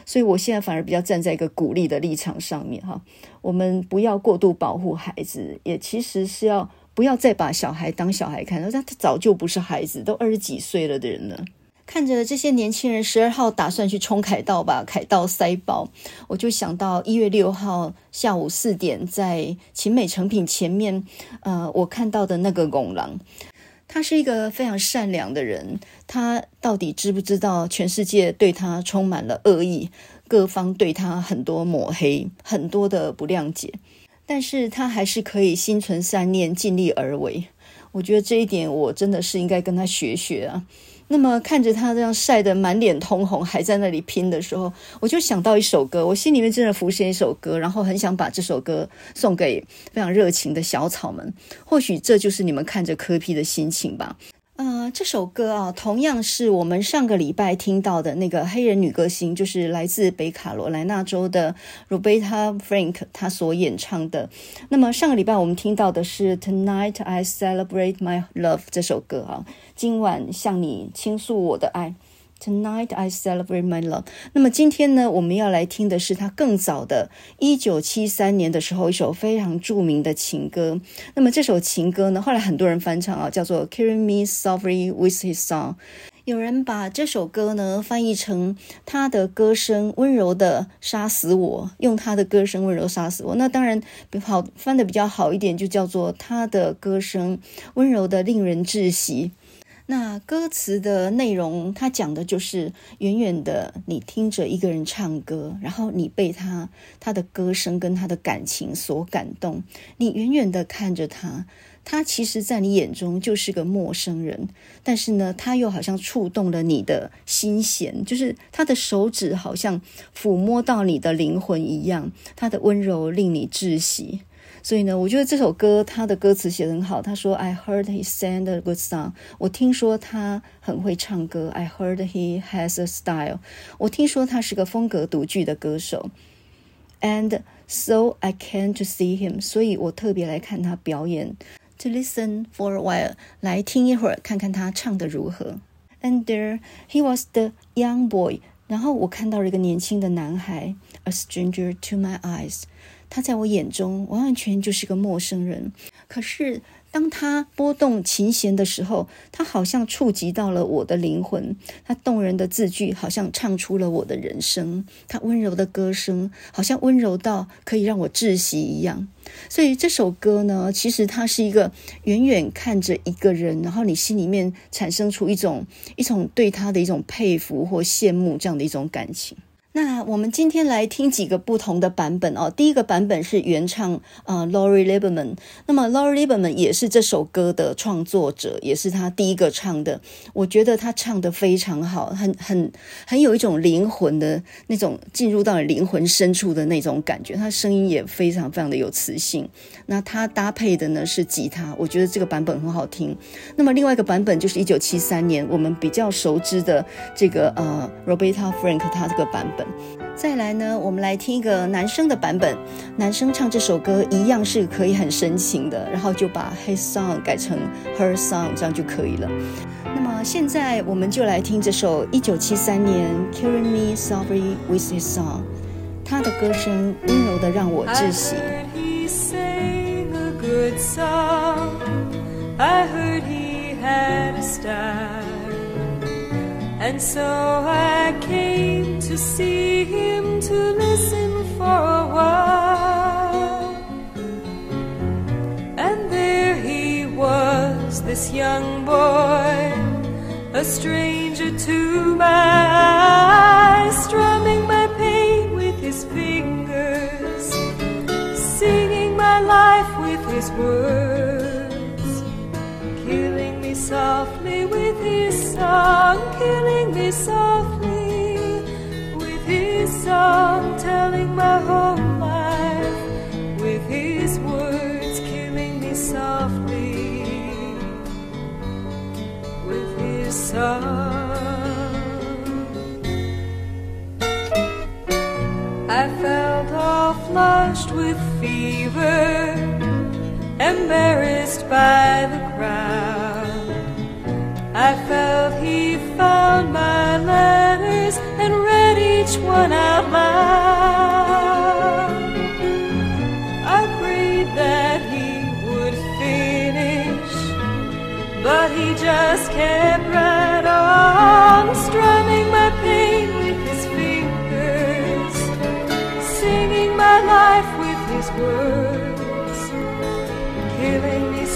所以我现在反而比较站在一个鼓励的立场上面哈。我们不要过度保护孩子，也其实是要不要再把小孩当小孩看，他他早就不是孩子，都二十几岁了的人了。看着这些年轻人十二号打算去冲凯道吧，凯道塞爆，我就想到一月六号下午四点在勤美成品前面，呃，我看到的那个拱廊。他是一个非常善良的人，他到底知不知道全世界对他充满了恶意，各方对他很多抹黑，很多的不谅解，但是他还是可以心存善念，尽力而为。我觉得这一点我真的是应该跟他学学啊。那么看着他这样晒得满脸通红，还在那里拼的时候，我就想到一首歌，我心里面真的浮现一首歌，然后很想把这首歌送给非常热情的小草们。或许这就是你们看着柯皮的心情吧。呃，这首歌啊，同样是我们上个礼拜听到的那个黑人女歌星，就是来自北卡罗来纳州的 Roberta Frank，她所演唱的。那么上个礼拜我们听到的是 Tonight I Celebrate My Love 这首歌啊，今晚向你倾诉我的爱。Tonight I celebrate my love。那么今天呢，我们要来听的是他更早的，一九七三年的时候，一首非常著名的情歌。那么这首情歌呢，后来很多人翻唱啊，叫做《Carry Me Softly with His Song》。有人把这首歌呢翻译成他的歌声温柔的杀死我，用他的歌声温柔杀死我。那当然好翻的比较好一点，就叫做他的歌声温柔的令人窒息。那歌词的内容，它讲的就是远远的你听着一个人唱歌，然后你被他他的歌声跟他的感情所感动，你远远的看着他。他其实，在你眼中就是个陌生人，但是呢，他又好像触动了你的心弦，就是他的手指好像抚摸到你的灵魂一样，他的温柔令你窒息。所以呢，我觉得这首歌他的歌词写得很好。他说：“I heard he sang a good song。”我听说他很会唱歌。“I heard he has a style。”我听说他是个风格独具的歌手。And so I came to see him。所以我特别来看他表演。To listen for a while，来听一会儿，看看他唱得如何。And there he was the young boy，然后我看到了一个年轻的男孩，a stranger to my eyes， 他在我眼中完完全就是个陌生人。可是。当他拨动琴弦的时候，他好像触及到了我的灵魂。他动人的字句好像唱出了我的人生。他温柔的歌声好像温柔到可以让我窒息一样。所以这首歌呢，其实它是一个远远看着一个人，然后你心里面产生出一种一种对他的一种佩服或羡慕这样的一种感情。那我们今天来听几个不同的版本哦。第一个版本是原唱，呃，Lori Lieberman。那么 Lori Lieberman 也是这首歌的创作者，也是他第一个唱的。我觉得他唱的非常好，很很很有一种灵魂的那种进入到灵魂深处的那种感觉。他声音也非常非常的有磁性。那他搭配的呢是吉他，我觉得这个版本很好听。那么另外一个版本就是一九七三年我们比较熟知的这个呃 Roberta Frank 他这个版本。再来呢，我们来听一个男生的版本。男生唱这首歌一样是可以很深情的，然后就把 his song 改成 her song，这样就可以了。那么现在我们就来听这首一九七三年 Killing Me Softly with His Song，他的歌声温柔的让我窒息。And so I came to see him to listen for a while. And there he was, this young boy, a stranger to my eyes, strumming my pain with his fingers, singing my life with his words, softly with his song killing me softly with his song, telling my whole life with his words, killing me softly with his song. I felt all flushed with fever, embarrassed by the crowd. I felt he found my letters and read each one out loud. I prayed that he would finish, but he just kept right on, strumming my pain with his fingers, singing my life with his words,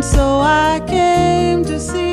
And so I
came to see.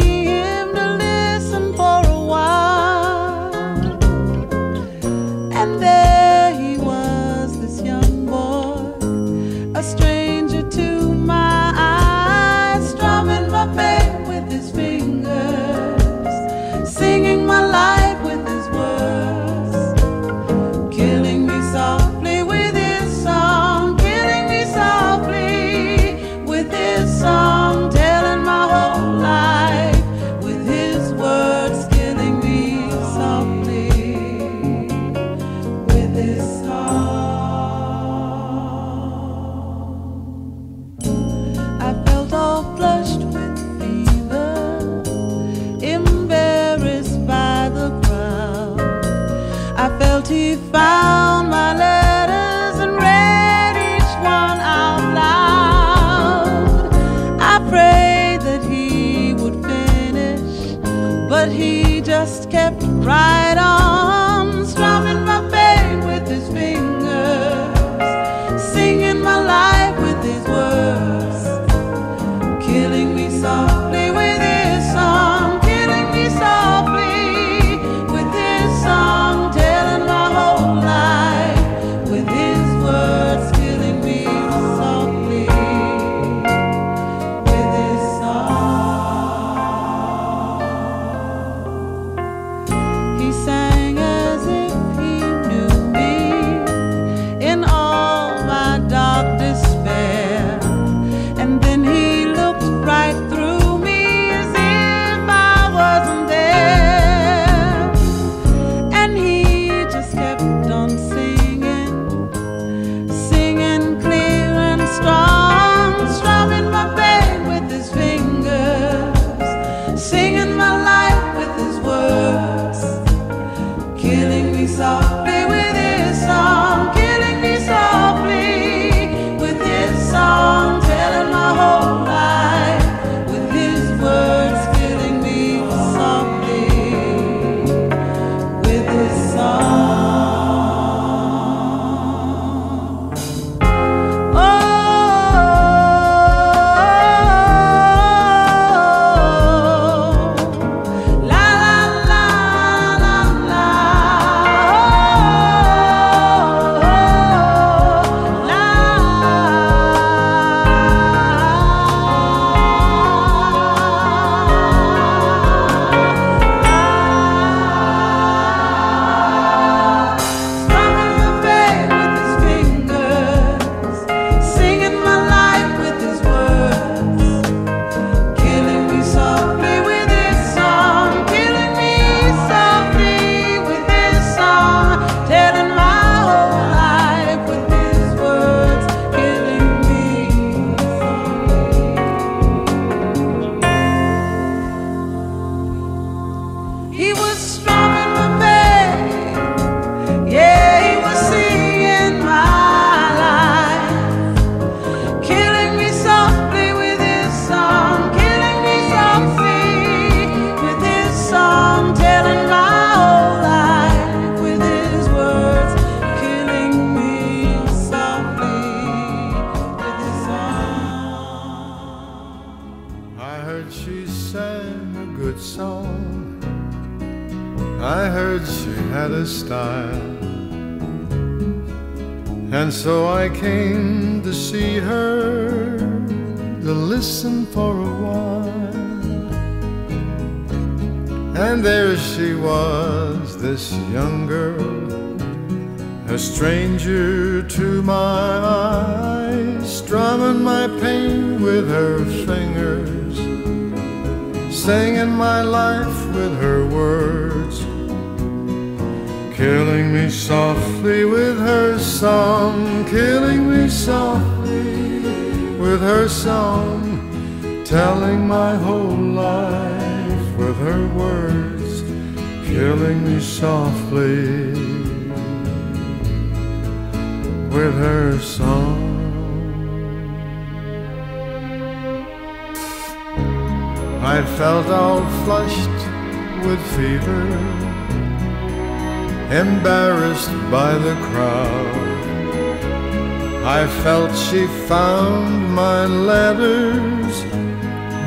I felt she found my letters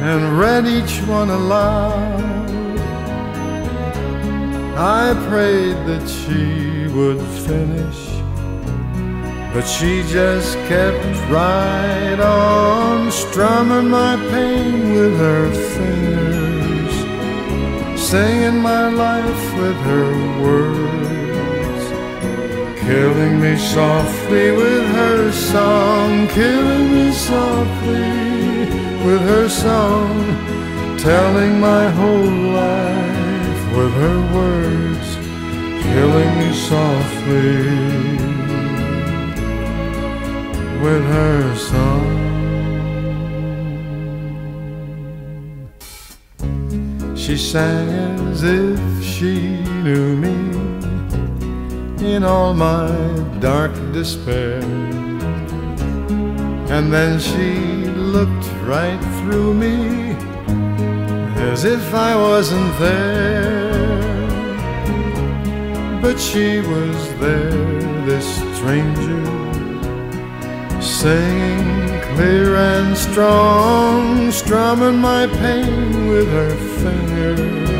and read each one aloud. I prayed that she would finish, but she just kept right on strumming my pain with her fingers, singing my life with her words, killing me softly with her song, killing me softly with her song, telling my whole life with her words, killing me softly with her song. She sang as if she knew me in all my dark despair. And then she looked right through me as if I wasn't there. But she was there, this stranger, singing clear and strong, strumming my pain with her fingers,